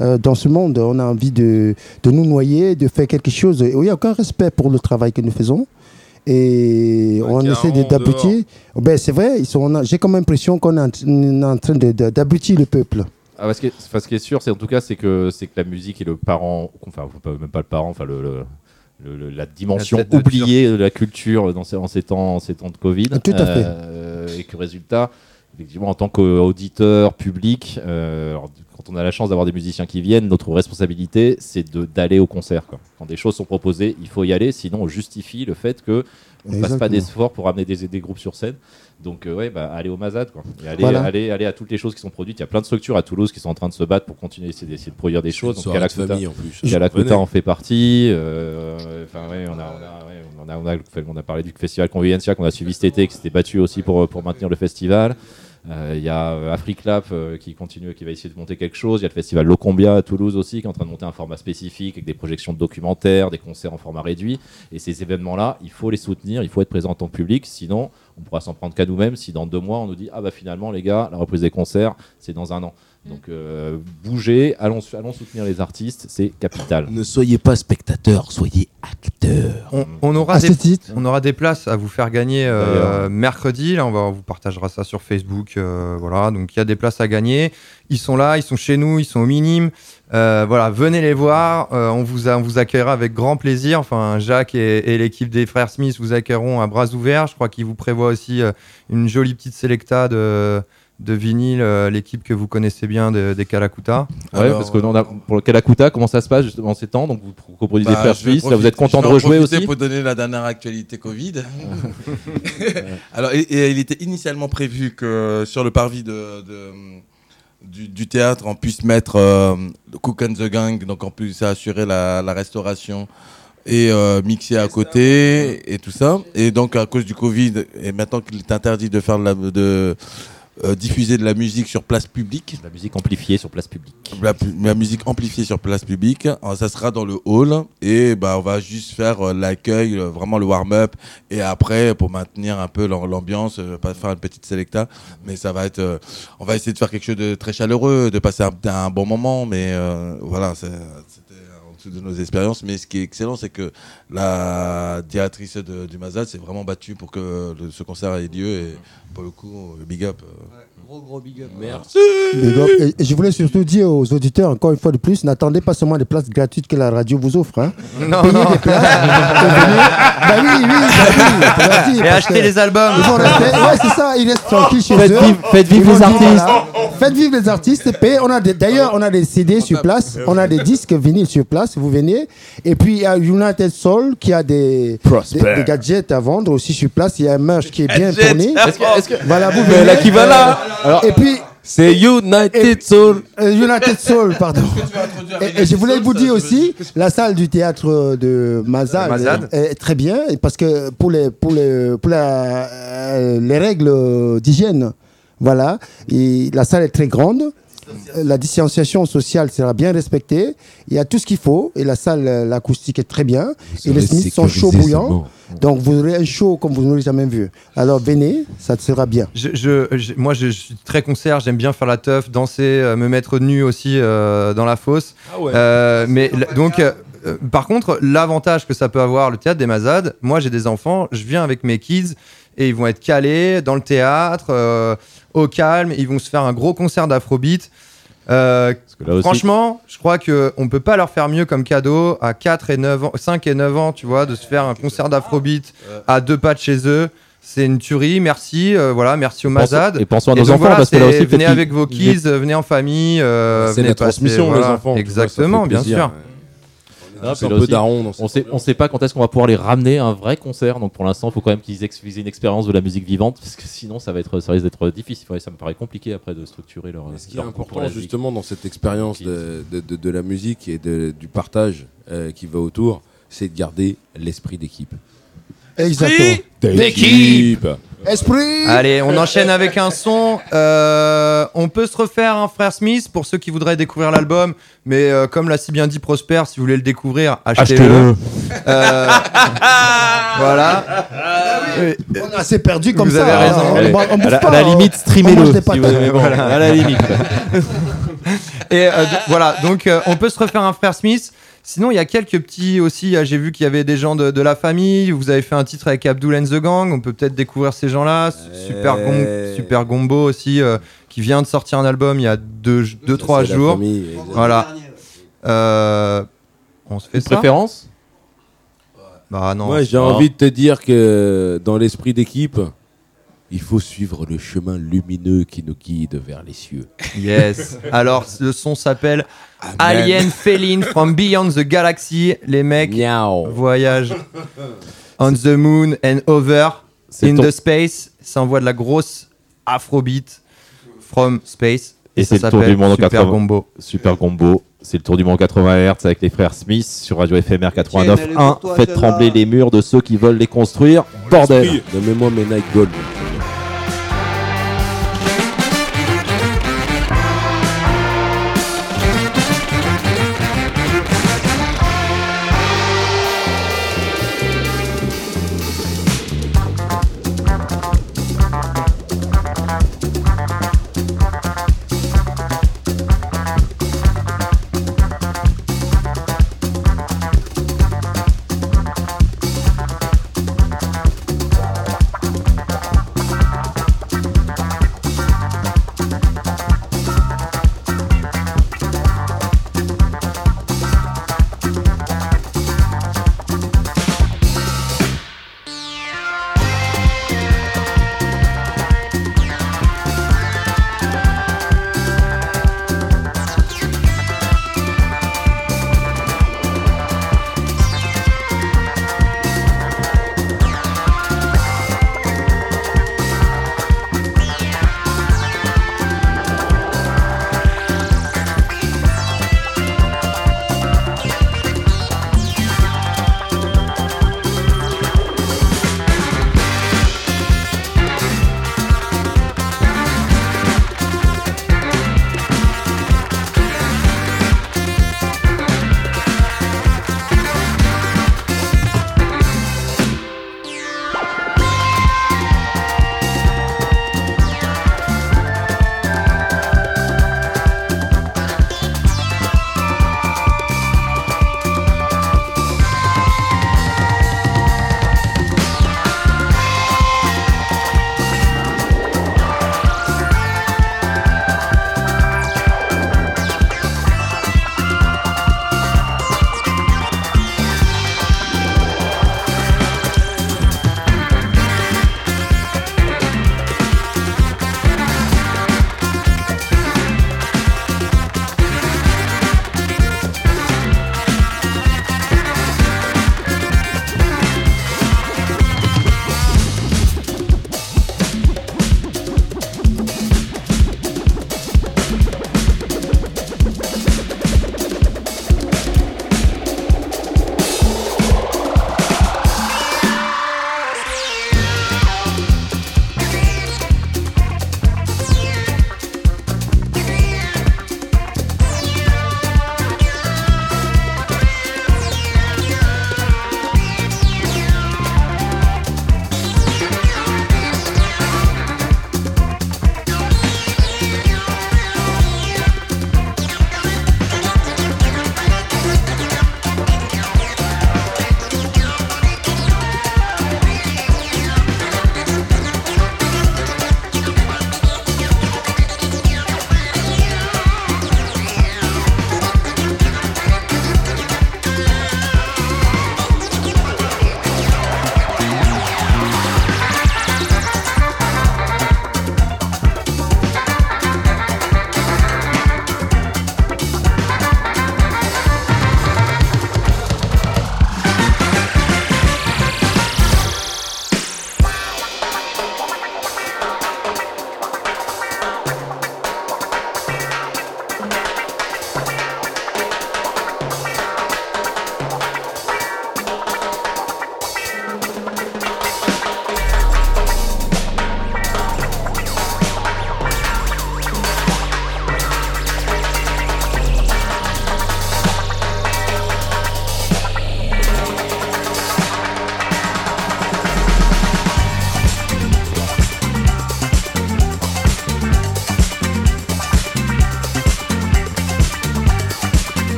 Euh, dans ce monde, on a envie de, de nous noyer, de faire quelque chose. Et Il n'y a aucun respect pour le travail que nous faisons. Et on essaie d'aboutir. Ben, c'est vrai, ils sont- on a- j'ai comme l'impression qu'on est en, train de- de- d'aboutir le peuple. Ah, parce que, enfin, ce qui est sûr, c'est en tout cas, c'est que c'est que la musique est le parent, enfin même pas le parent, enfin le, le- le- le- la dimension La oubliée de la culture dans ces, en ces temps, en ces temps de Covid. Tout à fait. Euh, et que résultat, effectivement, en tant qu'auditeur public, euh, alors, quand on a la chance d'avoir des musiciens qui viennent, notre responsabilité, c'est de- d'aller au concert. quoi. Quand des choses sont proposées, il faut y aller, sinon on justifie le fait que on ne fasse pas d'efforts pour amener des, des groupes sur scène. Donc, euh, ouais, bah, aller au Mazad, quoi. Et aller, Voilà. aller, aller à toutes les choses qui sont produites. Il y a plein de structures à Toulouse qui sont en train de se battre pour continuer d'essayer de produire des choses. Donc, de Calacuta, famille en plus. En fait partie. euh, Enfin, ouais, on a, on a, ouais, on a, on a, on a parlé du festival Convivencia qu'on a suivi cet été, qui s'était battu aussi pour, pour maintenir le festival. Euh, Il y a euh, Africlap euh, qui continue, qui va essayer de monter quelque chose. Il y a le festival Locombia à Toulouse aussi, qui est en train de monter un format spécifique avec des projections de documentaires, des concerts en format réduit. Et ces événements-là, il faut les soutenir, il faut être présent en public, sinon on pourra s'en prendre qu'à nous-mêmes si dans deux mois on nous dit ah bah finalement les gars, la reprise des concerts, c'est dans un an. Donc euh, bougez, allons, allons soutenir les artistes, c'est capital. Ne soyez pas spectateur, soyez acteur. On, on aura À des, ce titre, on aura des places à vous faire gagner euh, mercredi. Là, on, va, on vous partagera ça sur Facebook. euh, voilà, donc il y a des places à gagner. Ils sont là, ils sont chez nous, ils sont au minime. Euh, voilà, venez les voir. euh, on, vous a- on vous accueillera avec grand plaisir. Enfin, Jacques et, et l'équipe des frères Smith vous accueilleront à bras ouverts. Je crois qu'ils vous prévoient aussi euh, une jolie petite sélecta de, de vinyle, euh, l'équipe que vous connaissez bien de- des Calacuta. Ouais, Alors, parce que on a, pour le Calacuta, comment ça se passe justement en ces temps? Donc vous pro- coproduisez Bah, des frères suisses, vous êtes content de rejouer aussi? pour donner la dernière actualité Covid. Alors, et, et il était initialement prévu que sur le parvis de, de, du, du théâtre, on puisse mettre euh, Cook and the Gang, donc on puisse assurer la, la restauration et euh, mixer à côté et tout ça. Et donc à cause du Covid, et maintenant qu'il est interdit de faire de, la- de euh, diffuser de la musique sur place publique, La musique amplifiée sur place publique. la, musique amplifiée sur place publique, euh, ça sera dans le hall. Et bah on va juste faire euh, l'accueil, euh, vraiment le warm-up. Et après pour maintenir un peu l'am- l'ambiance, pas faire une petite selecta, mais ça va être, on va essayer de faire quelque chose de très chaleureux, de passer un, un bon moment, mais voilà, c'est- de nos expériences. Mais ce qui est excellent, c'est que la directrice de- du Mazad s'est vraiment battue pour que le- ce concert ait lieu et pour le coup, euh, big up. euh. Gros gros big up. Merci. Big up. Et, et je voulais surtout dire aux auditeurs, encore une fois de plus, n'attendez pas seulement les places gratuites que la radio vous offre. Hein. Non, Payez non. des places. bah oui, oui, bah oui, Et parce acheter que les albums. Ils vont rester. Ouais, c'est ça, ils restent tranquilles chez Faites eux. vivre, faites vivre les artistes. voilà, Faites vivre les artistes. payez. On a des- D'ailleurs, on a des CD sur place, on a des disques vinyles sur place. Vous venez. Et puis il y a United Soul qui a des, des, des gadgets à vendre aussi sur place. Il y a un merch qui est bien tourné. Est-ce que, est-ce que- Voilà, vous Mais venez. l'équivalent Alors, Et puis c'est United Soul. euh, United Soul, pardon. Et, et je voulais vous dire aussi, la salle du théâtre de Mazad, Mazad. est très bien parce que pour les pour les pour la- euh, les règles d'hygiène, voilà, et la salle est très grande. La distanciation sociale sera bien respectée. Il y a tout ce qu'il faut et la salle, euh, l'acoustique est très bien. Et les Smiths sont chauds bouillants. Donc vous aurez un show comme vous n'aurez jamais vu. Alors venez, ça sera bien. Je, je- je- moi, je, je suis très concert, j'aime bien faire la teuf, danser, euh, me mettre nu aussi euh, dans la fosse. Euh, mais donc, euh, euh, par contre, l'avantage que ça peut avoir le théâtre des Mazades, moi j'ai des enfants, je viens avec mes kids et ils vont être calés dans le théâtre, euh, au calme, ils vont se faire un gros concert d'afrobeat. Euh, aussi, Franchement, je crois qu'on ne peut pas leur faire mieux comme cadeau à 4 et 9 ans, 5 et 9 ans, tu vois, de se faire un concert d'afrobeat à deux pas de chez eux. C'est une tuerie, merci, euh, voilà, merci pensons- Mazades. et pensons à nos enfants, voilà, parce que là aussi, venez avec vos kids, venez en famille. euh, C'est venez la passer, transmission, voilà. les enfants. vois, Exactement, bien plaisir. sûr. Ah, puis un peu daron dans On sait, on sait pas quand est-ce qu'on va pouvoir les ramener à un vrai concert. Donc pour l'instant, il faut quand même qu'ils aient une expérience de la musique vivante, parce que sinon, ça va être, ça risque d'être difficile. Ouais, ça me paraît compliqué après de structurer leur. Mais ce qui est leur important justement dans cette expérience de, de, de- de la musique et de- du partage euh, qui va autour, c'est de garder l'esprit d'équipe. Exactement. D'équipe Esprit. Allez, on enchaîne avec un son. Euh, on peut se refaire un Frère Smith pour ceux qui voudraient découvrir l'album, mais euh, comme l'a si bien dit Prosper, si vous voulez le découvrir, achetez-le. Euh, voilà. Euh, On a assez perdu comme Vous ça. avez hein. raison. Allez, on à la, pas, à la limite, streamez-le. si vous. Voilà, à la limite. Et euh, voilà, donc euh, on peut se refaire un frère Smith. Sinon, il y a quelques petits aussi. euh, J'ai vu qu'il y avait des gens de, de la famille. Vous avez fait un titre avec Abdul and the Gang. On peut peut-être découvrir ces gens-là. Super, Gom- Super Gombo aussi, euh, qui vient de sortir un album il y a 2-3 C'est la jours. famille, exactement. Voilà. Euh, on se fait Une ça préférence? Bah non. Moi, j'ai Ah. envie de te dire que dans l'esprit d'équipe, il faut suivre le chemin lumineux qui nous guide vers les cieux. Yes. Alors, le son s'appelle Alien Feline from Beyond the Galaxy. Les mecs Miaou. voyagent on the moon and over in ton- the space. Ça envoie de la grosse afrobeat from space. Et ça c'est le tour s'appelle du monde en Super 80. Gombo. Super combo. C'est le tour du monde en 80 Hz avec les frères Smith sur Radio FMR Tiens, elle est 89.1. pour toi, Faites trembler les murs de ceux qui veulent les construire. Bordel. Donne-moi mes Night Gold.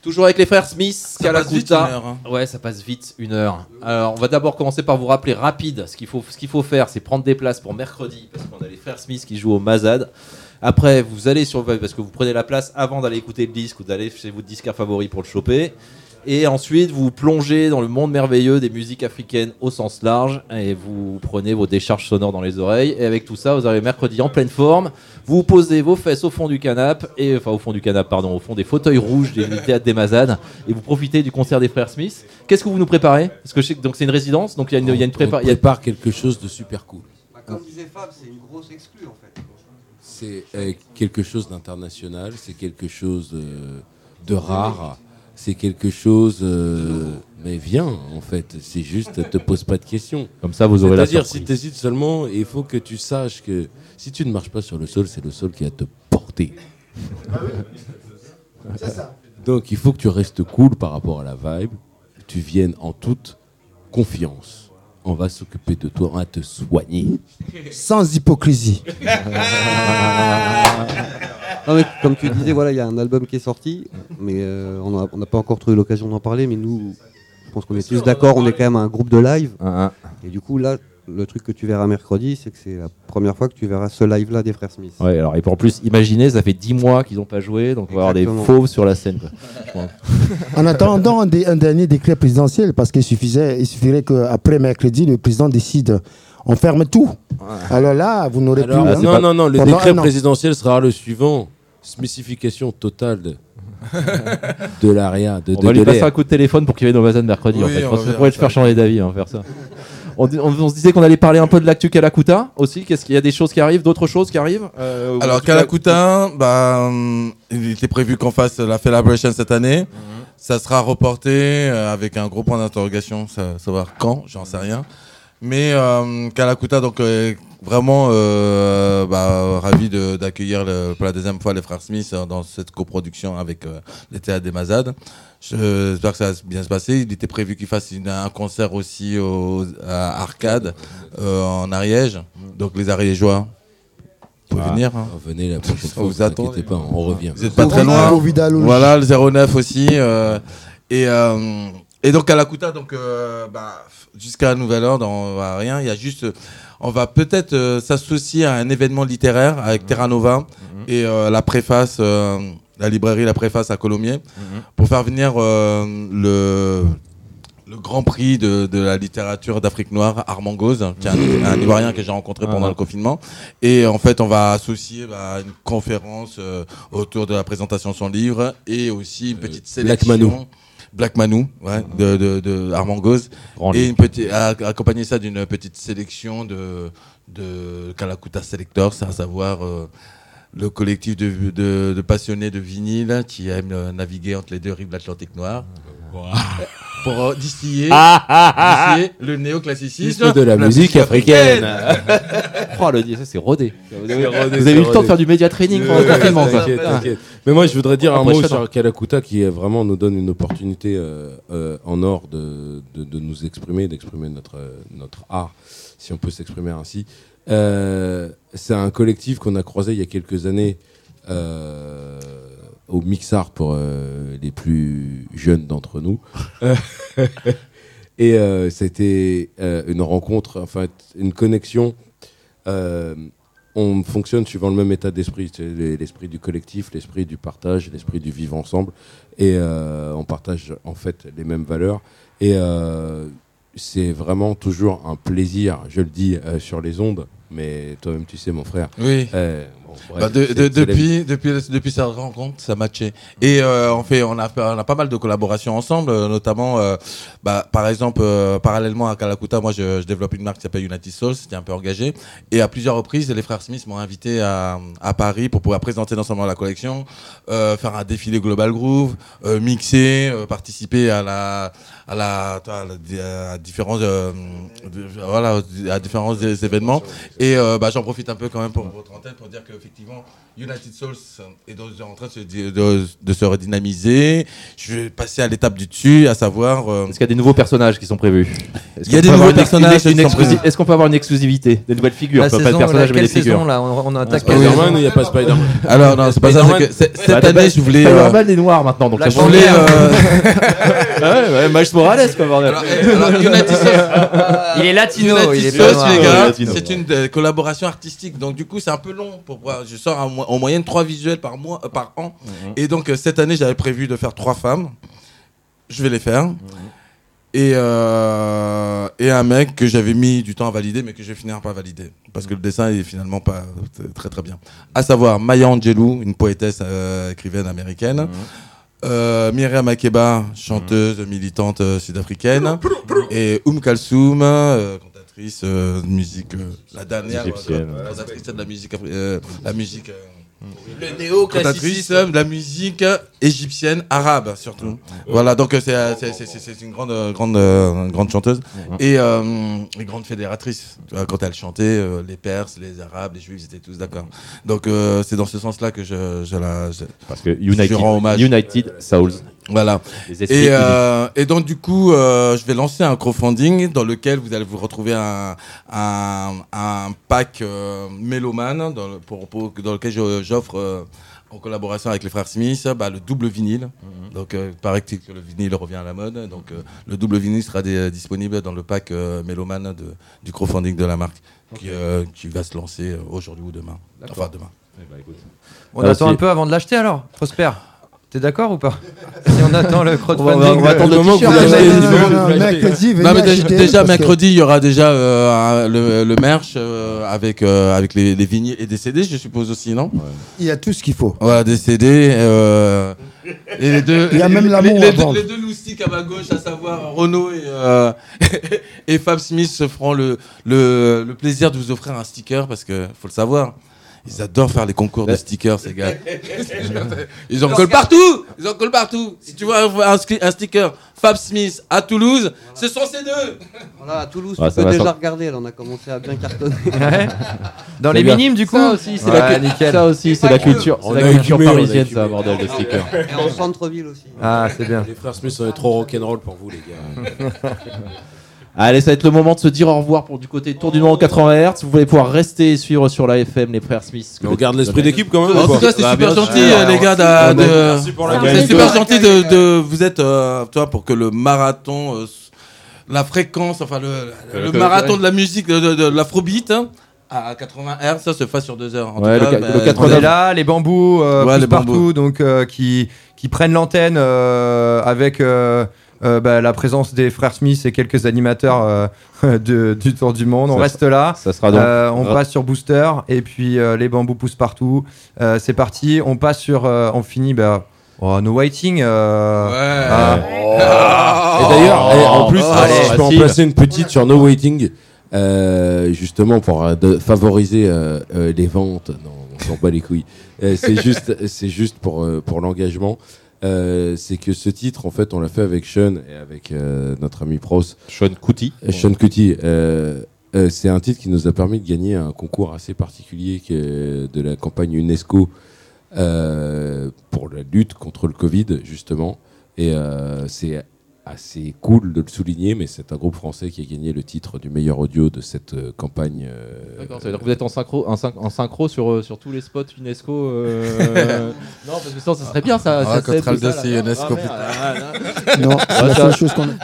Toujours avec les frères Smith, Ça passe vite, Kalakuta. une heure, hein. Ouais, ça passe vite, une heure. Alors, on va d'abord commencer par vous rappeler rapide. Ce qu'il faut, ce qu'il faut faire, c'est prendre des places pour mercredi, parce qu'on a les frères Smith qui jouent au Mazad. Après, vous allez sur, parce que vous prenez la place avant d'aller écouter le disque ou d'aller chez votre disquaire favori pour le choper. Et ensuite, vous plongez dans le monde merveilleux des musiques africaines au sens large et vous prenez vos décharges sonores dans les oreilles. Et avec tout ça, vous arrivez mercredi en pleine forme. Vous posez vos fesses au fond du canapé, et enfin au fond du canapé, pardon, au fond des fauteuils rouges du théâtre des Mazades, et vous profitez du concert des frères Smith. Qu'est-ce que vous nous préparez? Parce que je sais que donc c'est une résidence, donc il y a une, il y a une prépa- On il y a- prépare quelque chose de super cool. Bah, comme disait Fab, c'est une grosse exclue en fait. C'est euh, quelque chose d'international, c'est quelque chose euh, de rare, c'est quelque chose. euh, mais viens, en fait, c'est juste, te pose pas de questions. Comme ça, vous aurez la C'est-à-dire, si surprise. tu hésites seulement, il faut que tu saches que si tu ne marches pas sur le sol, c'est le sol qui va te porter. Donc, il faut que tu restes cool par rapport à la vibe, tu viennes en toute confiance. On va s'occuper de toi, on va te soigner. Sans hypocrisie. Non, mais comme tu disais, voilà, il y a un album qui est sorti, mais euh, on n'a pas encore trouvé l'occasion d'en parler. Mais nous, je pense qu'on est tous d'accord, on est quand même un groupe de live. Ah, Et du coup, là, le truc que tu verras mercredi, c'est que c'est la première fois que tu verras ce live-là des Frères Smith. Ouais, alors, et en plus, imaginez, ça fait 10 mois qu'ils n'ont pas joué, donc on va avoir des fauves sur la scène. quoi. En attendant un, dé- un dernier décret présidentiel, parce qu'il suffisait, il suffirait qu'après mercredi, le président décide, on ferme tout. Alors là, vous n'aurez plus. Hein, non, non, non, le décret présidentiel sera le suivant. Smissification totale de, de l'ARIA, de, On de, va lui passer un coup de téléphone pour qu'il vienne au Mazan mercredi. en Oui, fait. on va pourrait te faire changer d'avis, on va faire ça. On, dit- on- on se disait qu'on allait parler un peu de l'actu Kalakuta aussi. Qu'est-ce qu'il y a des choses qui arrivent, d'autres choses qui arrivent Euh, Alors Kalakuta, bah, il était prévu qu'on fasse la Celebration cette année. Ça sera reporté euh, avec un gros point d'interrogation, sa- savoir quand, j'en sais rien. Mais euh, Kalakuta, donc euh, vraiment euh, bah, ravi de- d'accueillir pour la deuxième fois les frères Smith euh, dans cette coproduction avec euh, les théâtres des Mazades. Je- J'espère que ça va bien se passer. Il était prévu qu'il fasse une- un concert aussi au, à Arcade euh, en Ariège. Donc les Ariégeois, vous pouvez Ah, venir. hein. Venez la prochaine On fois, vous vous pas, on revient. Vous êtes pas très loin. Voilà, le 09 aussi. euh, et, euh, et donc à Lakuta, donc euh, bah, jusqu'à nouvel ordre, on va rien. Il y a juste, euh, on va peut-être euh, s'associer à un événement littéraire avec Terra Nova et euh, la préface, euh, la librairie La Préface à Colomiers, pour faire venir le le grand prix de, de la littérature d'Afrique noire, Armand Gauze, qui est un, un Ivoirien que j'ai rencontré pendant Ah. le confinement. Et en fait, on va associer bah, une conférence euh, autour de la présentation de son livre et aussi une petite Black sélection. Black Manou, ouais, de, de, de Armand Gauze. Et une petite, accompagner ça d'une petite sélection de, de Kalakuta Selectors, à savoir euh, le collectif de, de, de passionnés de vinyle qui aiment euh, naviguer entre les deux rives de l'Atlantique noir. Pour euh, distiller, distiller le néoclassicisme de la musique africaine. Oh, le ça c'est rodé. Vous avez, rodé, vous c'est avez eu le temps de faire du média training pendant le. Mais moi, je voudrais dire un mot sur Kalakuta qui est vraiment nous donne une opportunité euh, euh, en or de, de, de nous exprimer, d'exprimer notre, euh, notre art, si on peut s'exprimer ainsi. Euh, c'est un collectif qu'on a croisé il y a quelques années euh, au Mixart pour euh, les plus jeunes d'entre nous. Et euh, c'était euh, une rencontre, enfin une connexion. On fonctionne suivant le même état d'esprit, l'esprit du collectif, l'esprit du partage, l'esprit du vivre ensemble, et on partage en fait les mêmes valeurs. Et c'est vraiment toujours un plaisir, je le dis sur les ondes, mais toi-même tu sais mon frère. Oui. Bah, de- de- depuis, depuis, depuis cette rencontre, ça matchait. Et euh, on, fait, on, a, on a pas mal de collaborations ensemble, euh, notamment, euh, bah, par exemple, euh, parallèlement à Kalakuta, moi je, je développe une marque qui s'appelle United Souls, qui est un peu engagée. Et à plusieurs reprises, les frères Smith m'ont invité à, à Paris pour pouvoir présenter non seulement la collection, euh, faire un défilé Global Groove, euh, mixer, euh, participer à la à la, à la- à différents euh, voilà à différents événements Et euh, bah, j'en profite un peu quand même pour votre antenne pour dire qu'effectivement, United Souls est dans- en train de se, di- de, de se redynamiser. Je vais passer à l'étape du dessus, à savoir. euh, Est-ce qu'il y a des nouveaux personnages qui sont prévus? Est-ce Il y a qu'on des peut avoir nouveaux une ex- une personnages exclusi-. Est-ce qu'on peut avoir une exclusivité? Des nouvelles figures La Pas saison, de personnages, mais des figures. saison là On, on attaque Spider-Man ou il n'y a pas Spider-Man Alors non, c'est pas ça. c'est que c'est- Bah, cette année, je voulais. euh, Spider-Man est noir maintenant, donc La c'est je voulais. euh, Ah ouais, ouais, Miles Morales, quoi, bordel. alors, eh, alors, United Souls, Il est latino, United il est Sauce, pas noir. les Ouais, gars, latino. c'est une euh, collaboration artistique. Donc du coup, c'est un peu long pour voir. Je sors en, mo- en moyenne trois visuels par mois, euh, par an. Et donc euh, cette année, j'avais prévu de faire trois femmes. Je vais les faire. Et, euh, et un mec que j'avais mis du temps à valider, mais que je vais finir par valider. Parce que le dessin est finalement pas euh, très très bien. À savoir Maya Angelou, une poétesse euh, écrivaine américaine. Euh, Myriam Makeba, chanteuse, militante euh, sud-africaine. Et Oum Kalsoum, euh, cantatrice euh, de musique, euh, la dernière Égyptienne. euh, cantatrice de la musique, euh, la musique, euh, le néo-classicisme, la musique égyptienne, arabe surtout. Voilà, donc euh, c'est euh, une grande, euh, grande, euh, grande chanteuse et euh, une grande fédératrice. Quand elle chantait, euh, les Perses, les Arabes, les Juifs, ils étaient tous d'accord. Donc euh, c'est dans ce sens-là que je, je la, je- Parce que United, Je rends hommage. United Souls. Voilà. Et, euh, et donc du coup, euh, je vais lancer un crowdfunding dans lequel vous allez vous retrouver un, un, un pack euh, mélomane dans, le- pour, pour- dans lequel j'offre euh, en collaboration avec les frères Smith bah, le double vinyle. Donc euh, il paraît que le vinyle revient à la mode. Donc euh, le double vinyle sera disponible dans le pack euh, mélomane de, du crowdfunding de la marque qui, euh, qui va se lancer aujourd'hui ou demain. Enfin demain. Eh ben, écoute. On attend un peu avant de l'acheter alors Prosper? T'es d'accord ou pas Si on attend le On va- crowdfunding. on va attendre euh, le moment que déjà, mercredi, il y aura déjà euh, le, le merch euh, avec, euh, avec les, les vinyles et des CD, je suppose aussi, non? Il y a tout ce qu'il faut. Voilà, des CD. euh, et les deux, Il y a même l'amour les, à les les deux loustiques à ma gauche, à savoir Renault et, euh, et Fab Smith, se feront le, le, le plaisir de vous offrir un sticker parce que faut le savoir. Ils adorent faire les concours de stickers, ces gars. Ils en collent partout Ils en collent partout Si tu vois un, un sti- un sticker Fab Smith à Toulouse, ce sont ces deux Voilà, à Toulouse, Ouais, tu peux déjà sans- regarder. Là, on a commencé à bien cartonner. Ouais. Dans les bien. minimes du coup Ça aussi, c'est Ouais, la, nickel. ça aussi, c'est la culture, On la a culture écumé, on a parisienne, ça, bordel de sticker. Et en centre-ville aussi. Ah, c'est bien. Les frères Smith, on est trop rock'n'roll pour vous, les gars. Allez, ça va être le moment de se dire au revoir pour du côté tour du monde en 80 Hz. Vous allez pouvoir rester et suivre sur la FM les frères Smith. Mais on garde l'esprit d'équipe quand même. En ou tout cas, c'est Bah, super gentil, euh, les gars. d'a- de- Merci pour la C'est super gentil de, vous êtes, euh, toi, pour que le marathon, euh, la fréquence, enfin le, marathon de la musique, de, l'afrobeat hein, à 80 Hz, ça se fasse sur deux heures. En Ouais, tout le cas, ca- bah, le On 80. est là, les bambous euh, Ouais, poussent les partout, bambous. donc euh, qui, qui prennent l'antenne euh, avec euh, bah, la présence des frères Smith et quelques animateurs euh, de- du Tour du Monde. On Ça reste là. Ça sera donc. Euh, on passe sur Booster et puis euh, les bambous poussent partout. Euh, c'est parti. On passe sur. euh, on finit. Bah, oh, no waiting. euh, Ouais. ah. Et d'ailleurs, Oh, eh, en plus, oh, si je peux en placer une petite sur No Waiting, euh, justement pour de- favoriser euh, euh, les ventes. Non, on s'en bat les couilles. C'est juste, c'est juste pour euh, pour l'engagement. Euh, c'est que ce titre, en fait, on l'a fait avec Sean et avec euh, notre ami Pros, Sean Couty. euh, Sean Cutie. Euh, euh, c'est un titre qui nous a permis de gagner un concours assez particulier de la campagne UNESCO euh, pour la lutte contre le Covid, justement. Et euh, c'est assez cool de le souligner, mais c'est un groupe français qui a gagné le titre du meilleur audio de cette euh, campagne. euh, D'accord, ça veut dire que vous êtes en synchro, en syn- en synchro sur, euh, sur tous les spots UNESCO. euh, non, parce que sinon, ça serait bien ça. Ah, ça de dossier UNESCO, merde, Non, c'est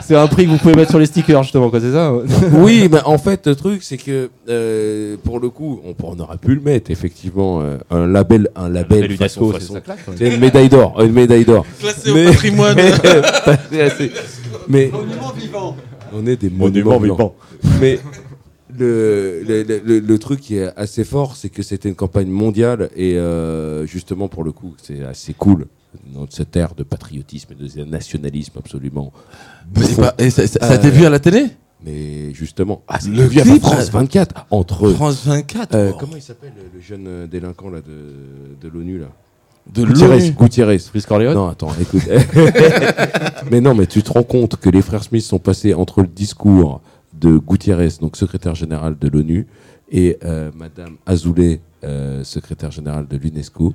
ça- un prix que vous pouvez mettre sur les stickers, justement, quoi, c'est ça oui, mais en fait, le truc, c'est que euh, pour le coup, on, on aurait pu le mettre, effectivement, euh, un label, un label l'UNESCO, façon- c'est façon- ça claque. C'est une médaille d'or, une médaille d'or. Classé Mais- au patrimoine. Mais, on est des monuments, vivants. Mais le, le, le- truc qui est assez fort, c'est que c'était une campagne mondiale et euh, justement pour le coup, c'est assez cool dans cette ère de patriotisme et de nationalisme absolument. Mais c'est bouffon. pas- et ça ça- ça a Euh, été vu à la télé? Mais justement, ah, Le vu à clip, France? euh, 24 entre France 24. euh, oh. comment il s'appelle le jeune délinquant là de, de l'ONU là? De Gutiérrez, l'ONU. Gutiérrez. Frisk Corleone Non, attends, écoute. mais non, mais tu te rends compte que les frères Smith sont passés entre le discours de Gutiérrez, donc secrétaire général de l'ONU, et euh, Madame Azoulay, euh, secrétaire générale de l'UNESCO,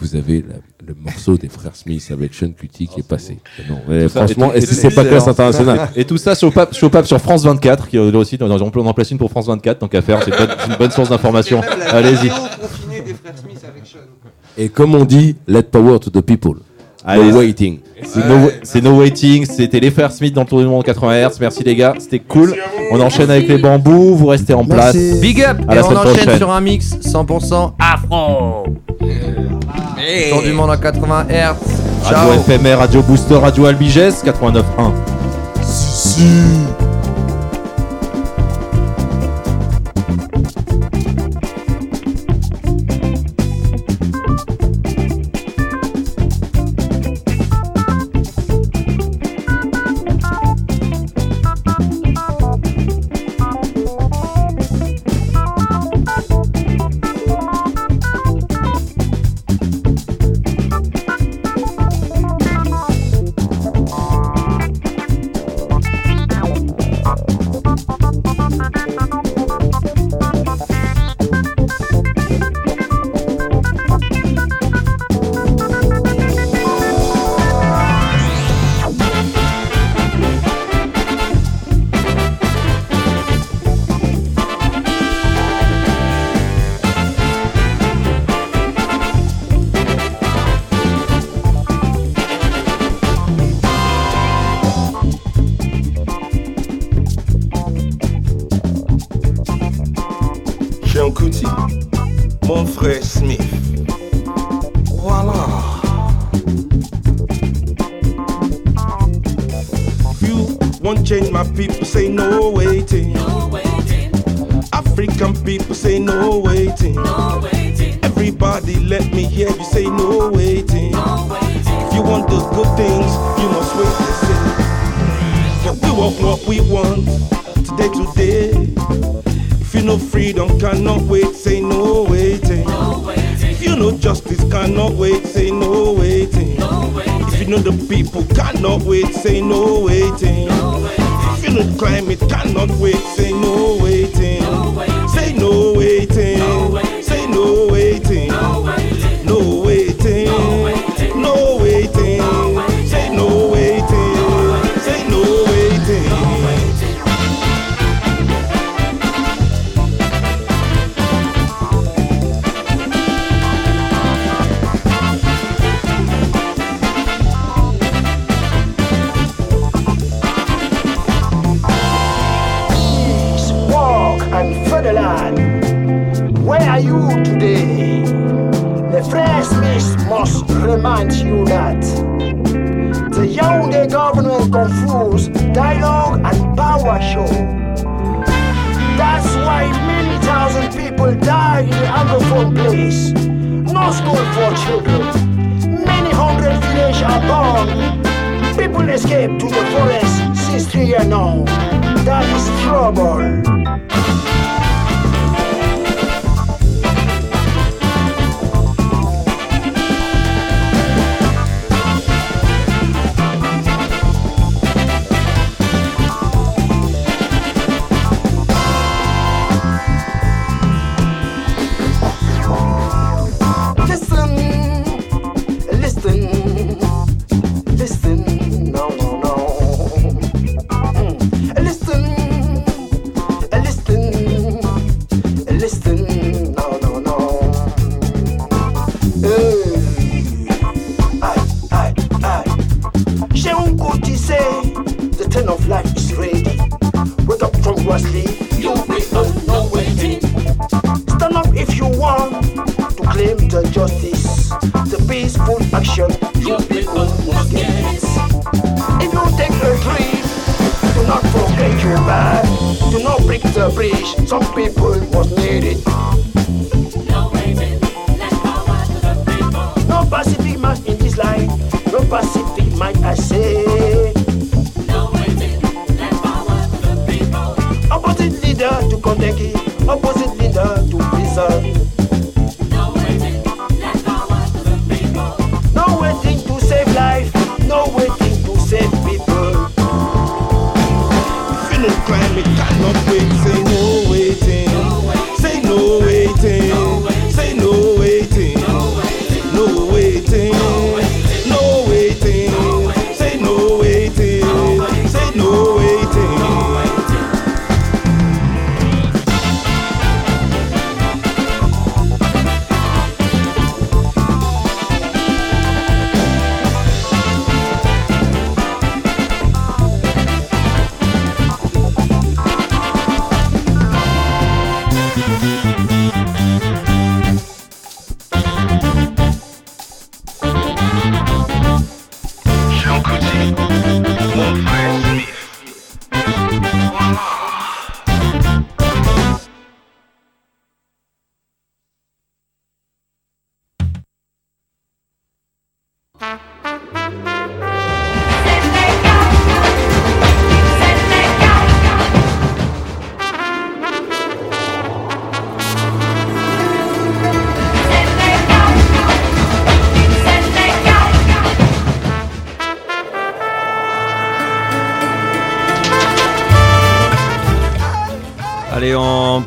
vous avez la- le morceau des frères Smith avec Sean Cutty qui est passé. Non, mais franchement, et tout- que c'est pas classe internationale Et tout ça sur Pape, sur Pape sur France 24, qui là aussi, on en place une pour France 24, donc à faire, c'est une bonne- c'est une bonne source d'information. Allez-y. des frères Smith avec Sean. Et comme on dit, let power to the people. Allez, no waiting. C'est no, Waiting, c'était les frères Smith dans le tour du monde 80 Hz. Merci les gars, c'était cool. On enchaîne avec les bambous, vous restez en place. Merci. Big up À Et la on enchaîne prochaine. sur un mix 100% afro. Tour du monde en 80 Hz. Ciao. Radio FMR, Radio Booster, Radio Albiges, 89.1. Sean remind you that the Yaoundé government confused dialogue and power show. That's why many thousand people die in Anglophone place. No school for children. Many hundred villages are gone. People escape to the forest since three years now. That is trouble.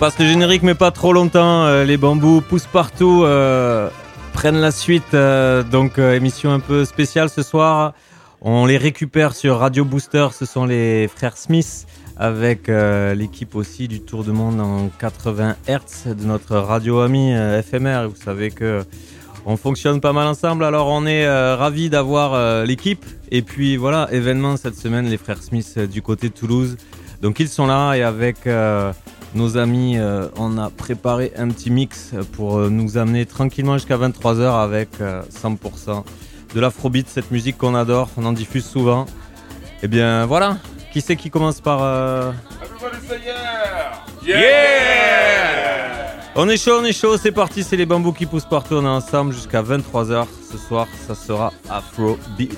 Passe le générique, mais pas trop longtemps. Euh, les bambous poussent partout, euh, prennent la suite. euh, donc, émission un peu spéciale ce soir. On les récupère sur Radio Booster. Ce sont les frères Smith avec l'équipe aussi du Tour du Monde en 80 Hz de notre radio ami FMR. Vous savez que on fonctionne pas mal ensemble. Alors, on est ravis d'avoir l'équipe. Et puis, voilà, événement cette semaine, les frères Smith du côté de Toulouse. Donc, ils sont là et avec. Nos amis, euh, on a préparé un petit mix pour euh, nous amener tranquillement jusqu'à 23h avec euh, 100% de l'afrobeat, cette musique qu'on adore, on en diffuse souvent. Et bien voilà, qui c'est qui commence par... euh, On est chaud, on est chaud, c'est parti, c'est les bambous qui poussent partout, on est ensemble jusqu'à 23h. Ce soir, ça sera Afrobeat.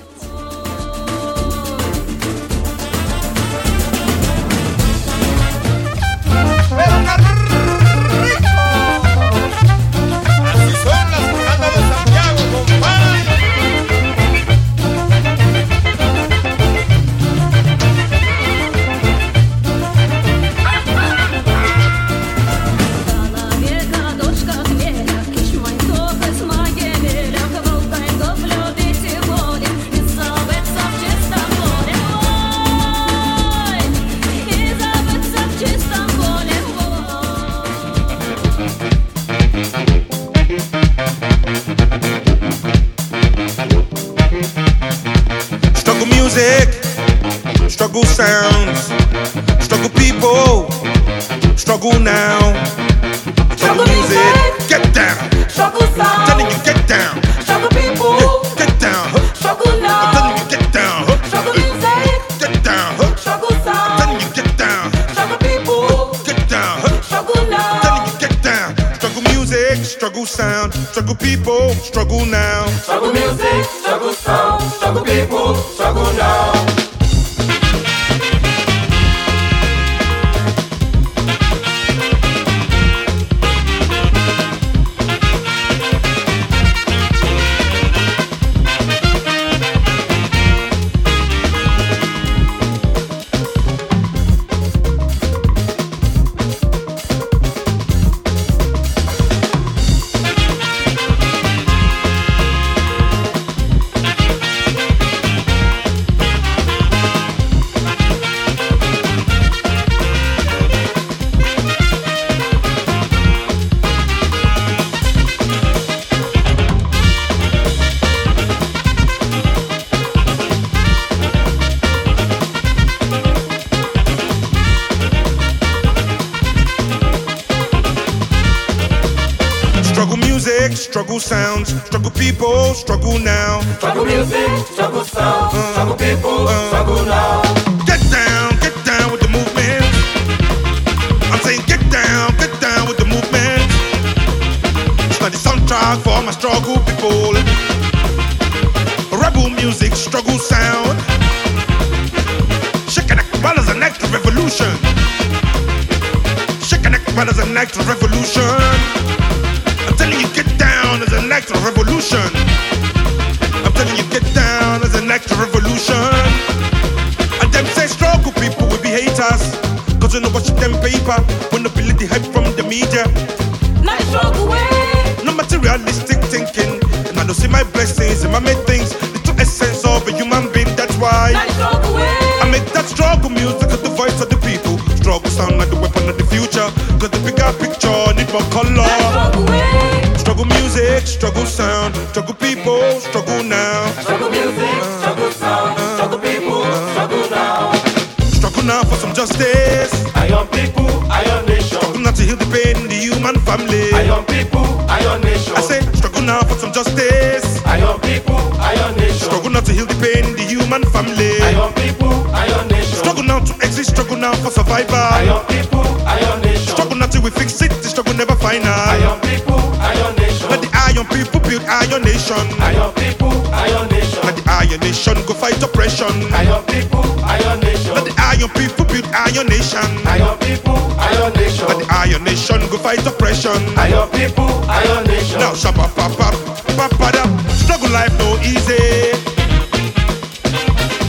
Nation. Iron people, iron nation. Let the iron nation go fight oppression. Iron people, iron nation. Let the iron people build iron nation. Iron people, iron nation. Let the iron nation go fight oppression. Iron people, iron nation. Now shabba pop pop pop pop Struggle life no easy.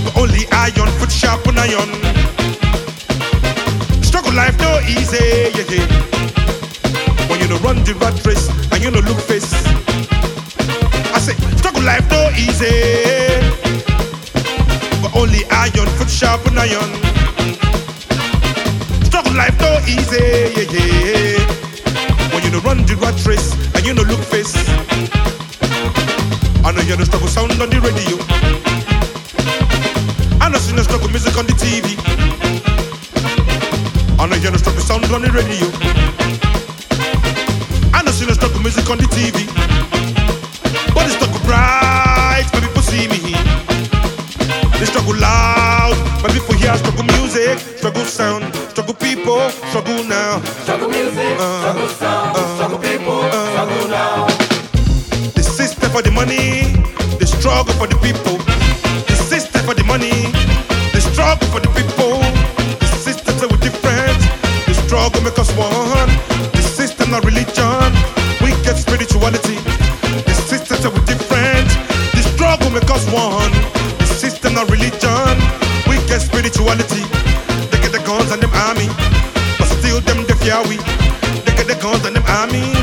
But only iron foot sharp on iron. Struggle life no easy, yeah, yeah. When you no run the rat race and you no look face. Struggle life no easy. But only iron foot sharp and iron. Struggle life no easy, yeah, yeah. When you no run the rat race and you no look face. I know you no struggle sound on the radio. I know you no struggle music on the TV. I know you no struggle sound on the radio. I know you no struggle music on the TV. Struggle loud, my people hear struggle music, struggle sound, struggle people, struggle now. Struggle music, uh, struggle sound, uh, struggle people, uh. struggle now. The system for the money, the struggle for the people. The system for the money, the struggle for the people. The systems are different, the struggle make us one. Guns and them army,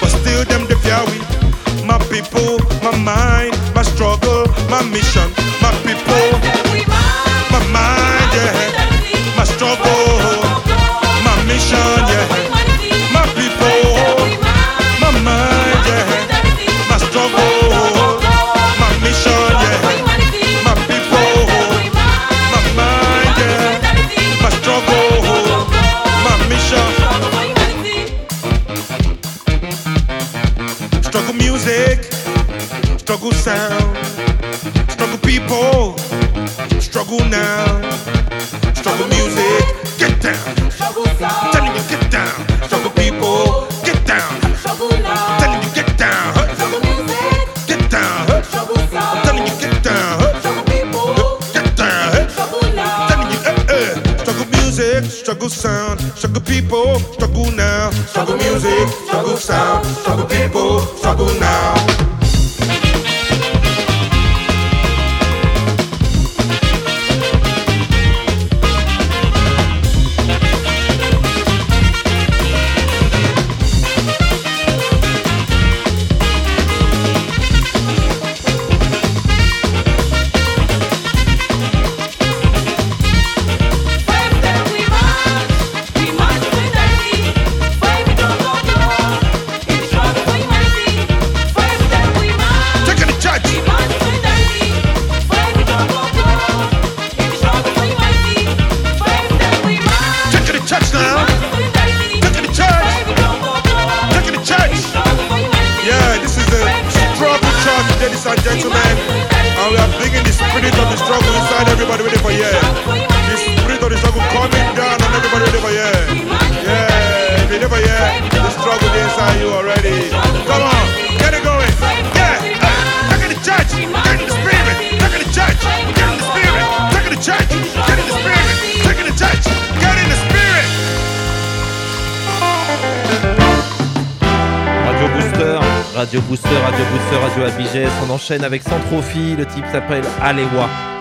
but still them the fear we. My people, my mind, my struggle, my mission, Radio Booster, Radio Booster, Radio Abigès. On enchaîne avec Centrophi. Le type s'appelle Alewa.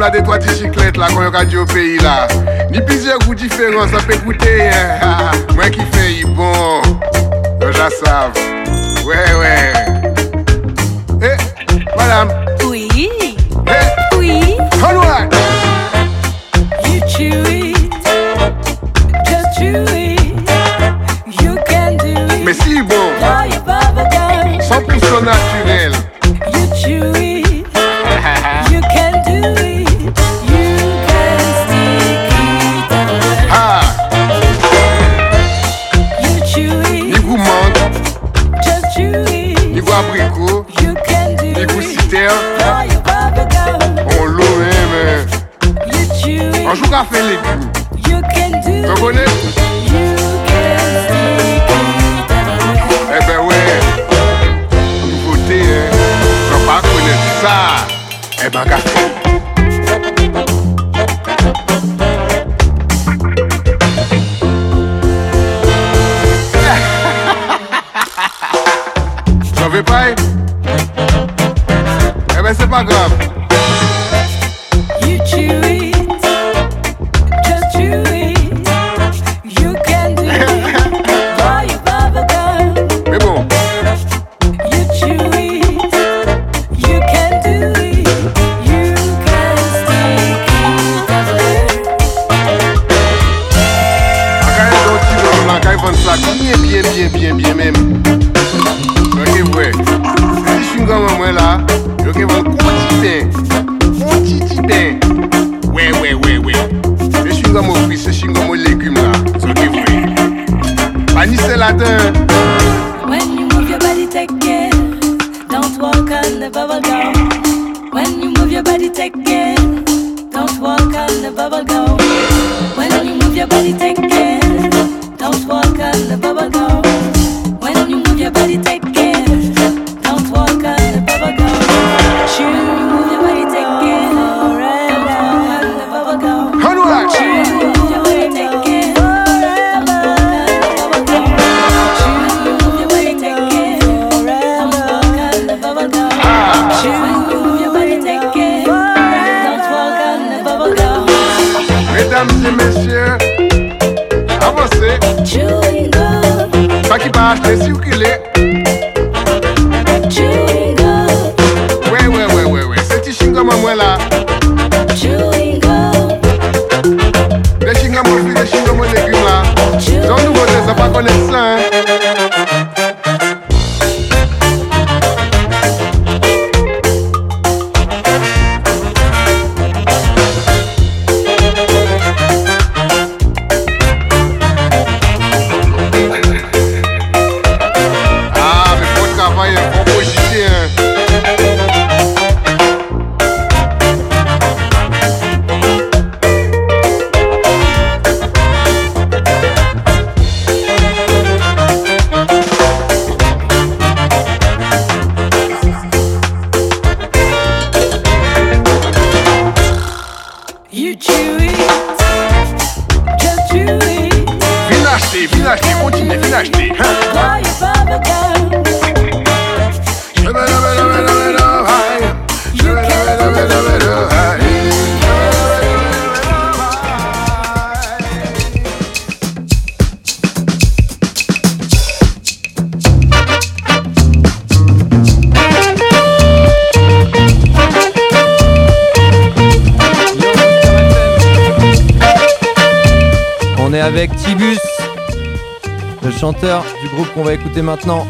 la de toi ticiclette la quand on radio pays là. Ni plusieurs goûts différents ça peut goûter hein. moi qui fais bon. Je savent ouais. bien, bien, bien, écouter maintenant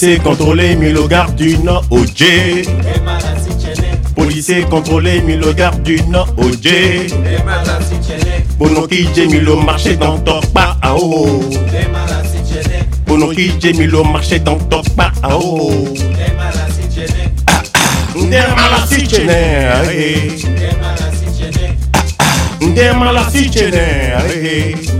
Policiers contrôlés, Milogard du Nord, OJ. Policiers contrôlés, Milogard du Nord, OJ. Bonoki Jemilo marchait dans Torpa, AO. Ah oh. Bonoki Jemilo marchait dans Torpa, AO. Ah oh. Ndemala si chenere. Ah eh. Ndemala si chenere. Eh.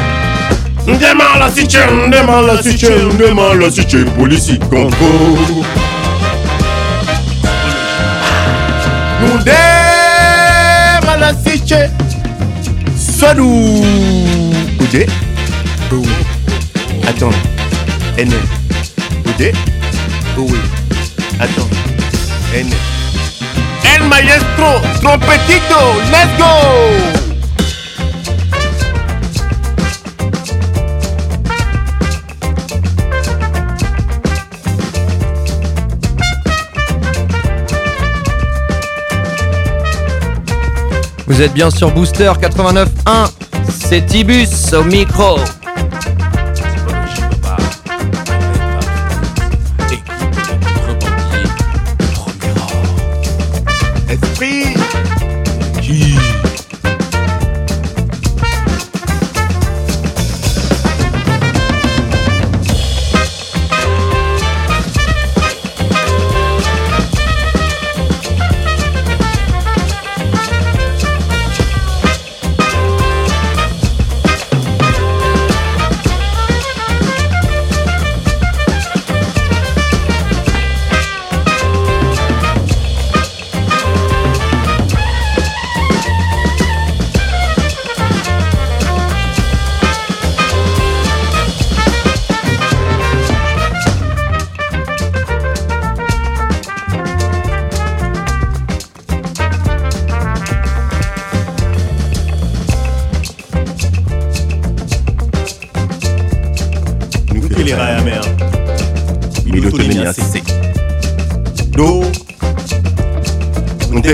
Ndema la si che, ndema la si che, ndema la si che, polisi kongo Ndema la si che, swadou Oudé, oui, attends, N, Oudé, oui, attends, N. El maestro, trompetito, let's go. Vous êtes bien sur Booster 89.1. C'est Tibus au micro.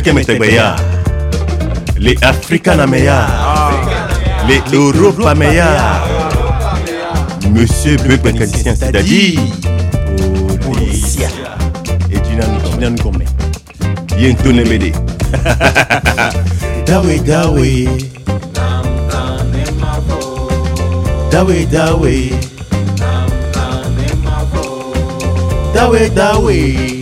ametegbea le Afrika na meya le Europa meya Monsieur Beu Bakalicien c'est-à-dire Policia et Dinani Gomé. Bientôt Nemede Dawe Dawe. Dawe Dawe. Dawe Dawe.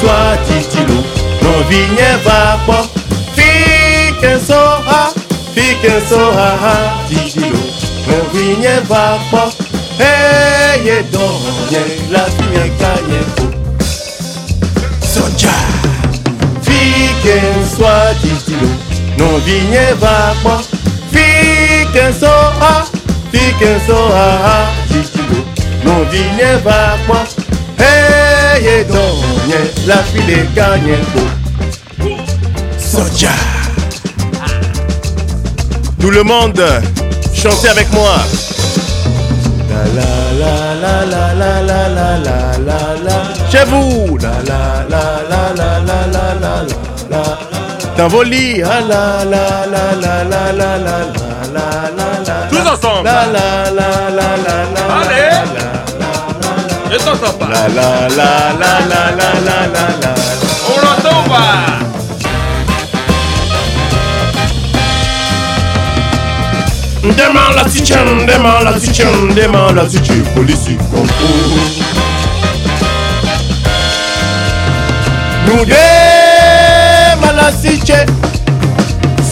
sua de estilo, não vinha vapor. Fiquem sorra, fiquem sorra de estilo, não vinha vapor. Ei, hey, donne, la vie est gagnée. Sonja, fiquem sua de estilo, não vinha vapor. Fiquem sorra, fiquem sorra de estilo, não vinha vapor la fille est gagnée. Soja. Tout le monde, chantez avec moi. Chez vous. Dans vos lits. Tous ensemble. Allez la, la, la, la. Je t'entends pas. La la la la la la la la la. On l'entend pas. Demande la kitchen, demande la kitchen, demande la kitchen, police contrôle. Nous demande la kitchen,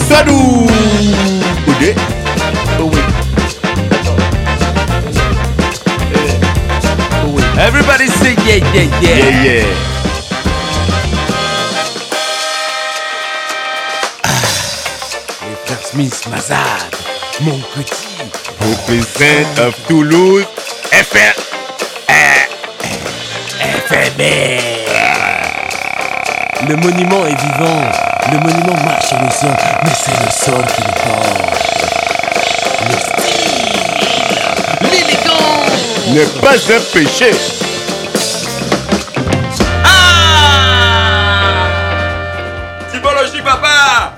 sadou. Oudé. Everybody say yeah, yeah, yeah. Yeah, yeah. Les frères Smith, Mazad, mon petit. Represent of Toulouse, FR. FMR. Le monument est vivant, le monument marche et le sien, mais c'est le sol qui le porte. N'est pas un péché. Typologie, papa.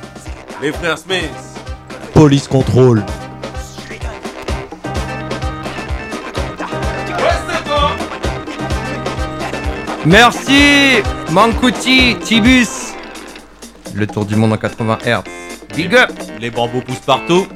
Les frères Smith. Police contrôle. Merci Mankuti, Tibus. Le tour du monde en 80 Hz. Big up Les bambous poussent partout.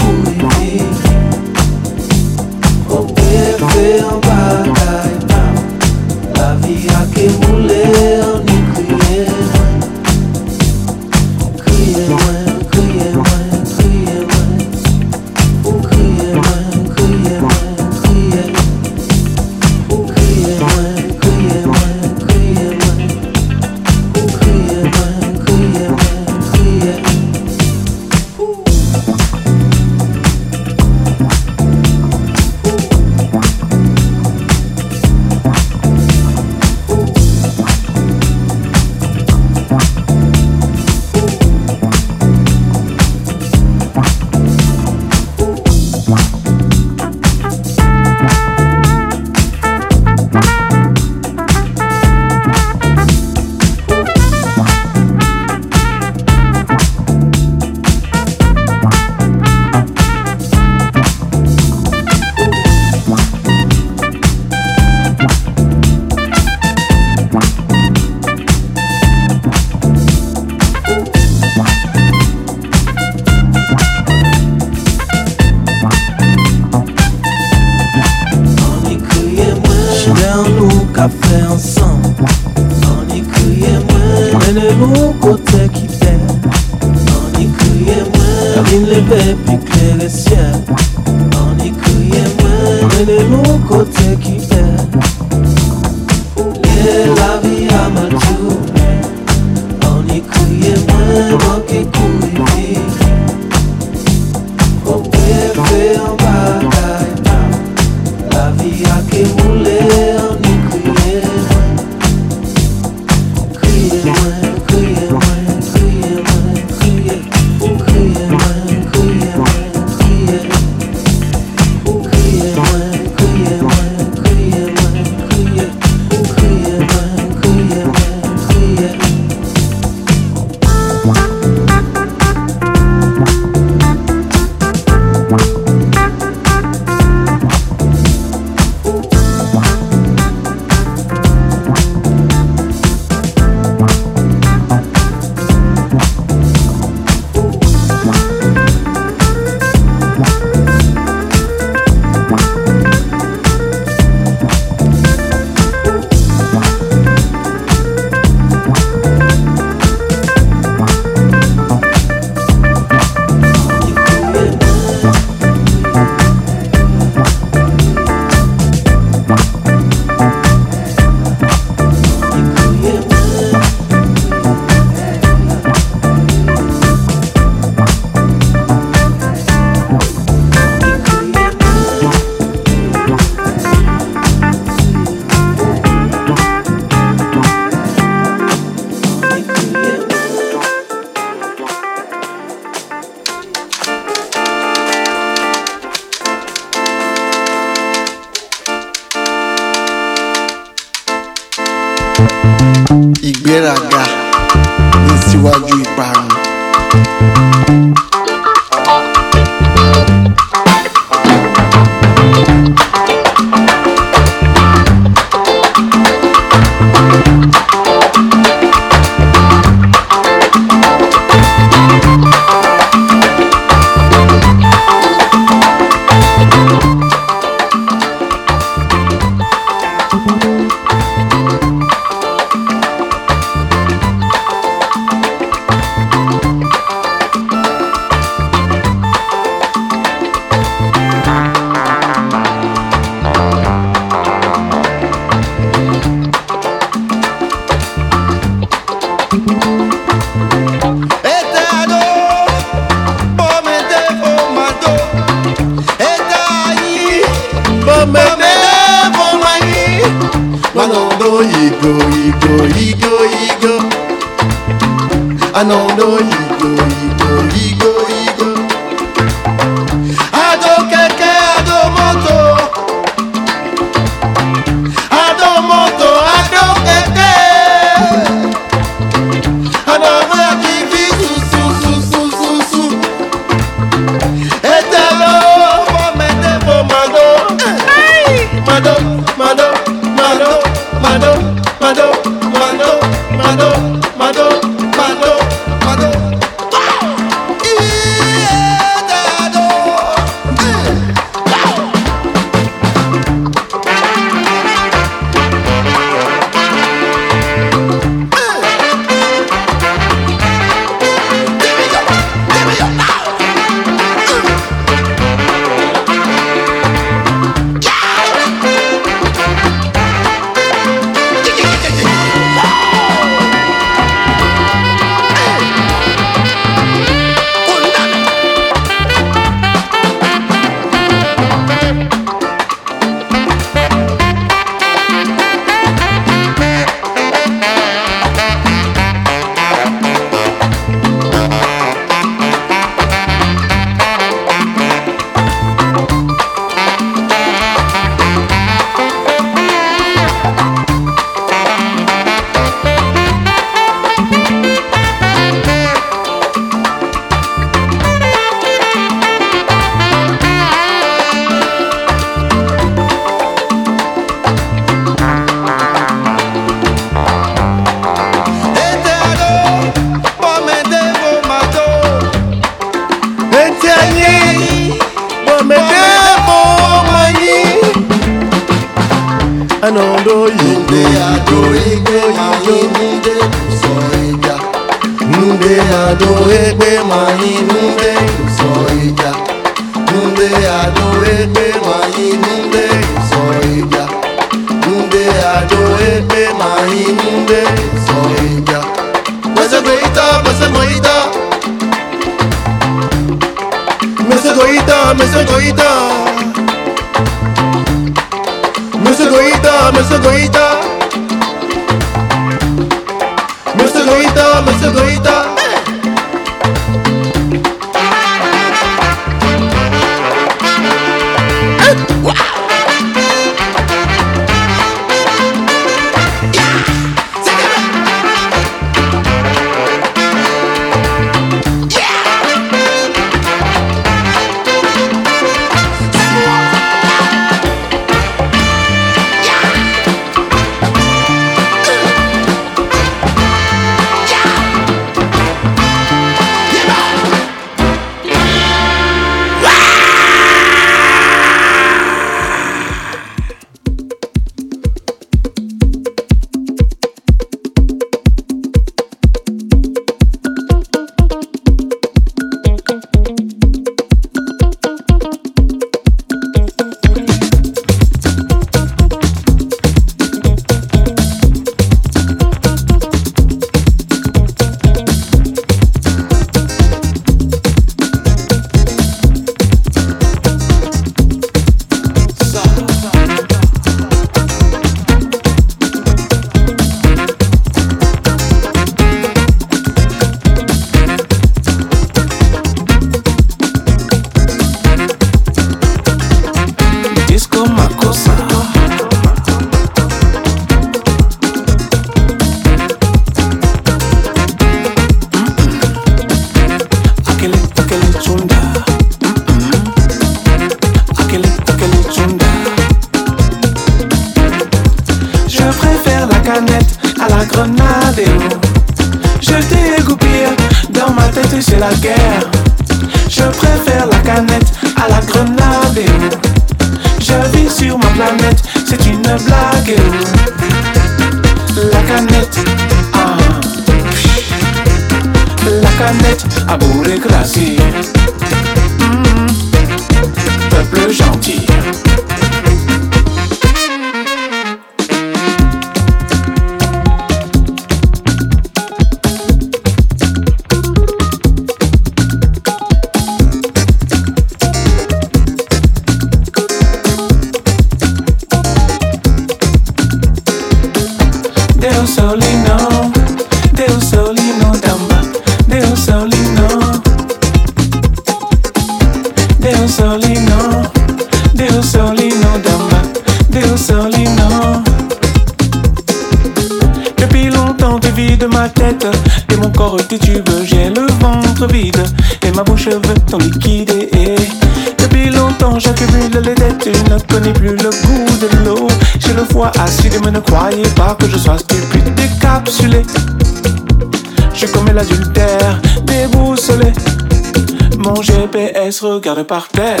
Regarde par terre.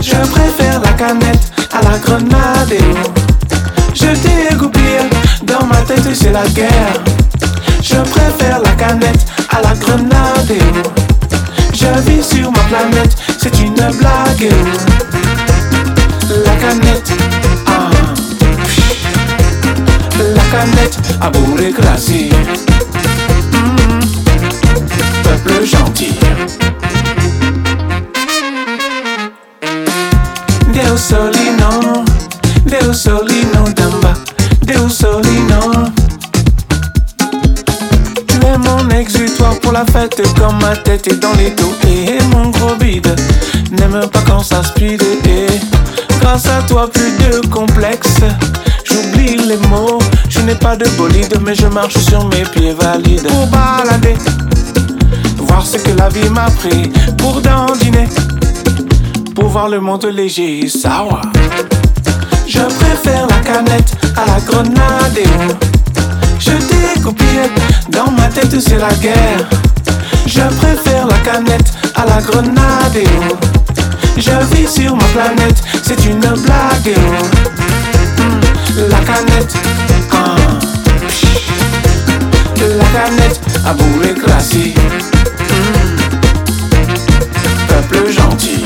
Je préfère la canette à la grenade. Je dégoupille, dans ma tête c'est la guerre. Je préfère la canette à la grenade. Je vis sur ma planète, c'est une blague. La canette, ah. La canette à bourré glacé. Mm. Peuple gentil. Deus solino, solino damba, solino. Tu es mon exutoire pour la fête comme ma tête est dans les dos et mon gros bide n'aime pas quand ça speed grâce à toi plus de complexe. J'oublie les mots, je n'ai pas de bolide mais je marche sur mes pieds valides. Pour balader, voir ce que la vie m'a pris. Pour dandiner, pour voir le monde léger, sawa. Je préfère la canette à la grenade. Je découpille, dans ma tête c'est la guerre. Je préfère la canette à la grenade. Je vis sur ma planète, c'est une blague. La canette, ah. La canette à bourré classé. Mm, Peuple gentil.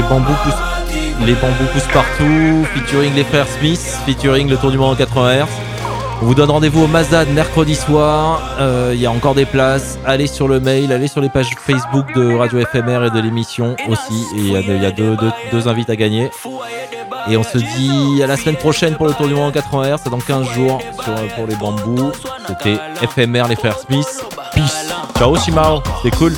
les bambous poussent, les bambous poussent partout, featuring les frères Smith, featuring le tour du monde en 80 Hz. On vous donne rendez-vous au Mazda mercredi soir. Euh, il y a encore des places. Allez sur le mail, allez sur les pages Facebook de Radio FMR et de l'émission aussi. Et il y a, deux, deux, invites à gagner. Et on se dit à la semaine prochaine pour le tour du monde en 80 Hz. C'est dans 15 jours pour les bambous. C'était FMR, les frères Smith. Peace. Ciao, Shimao. C'est cool.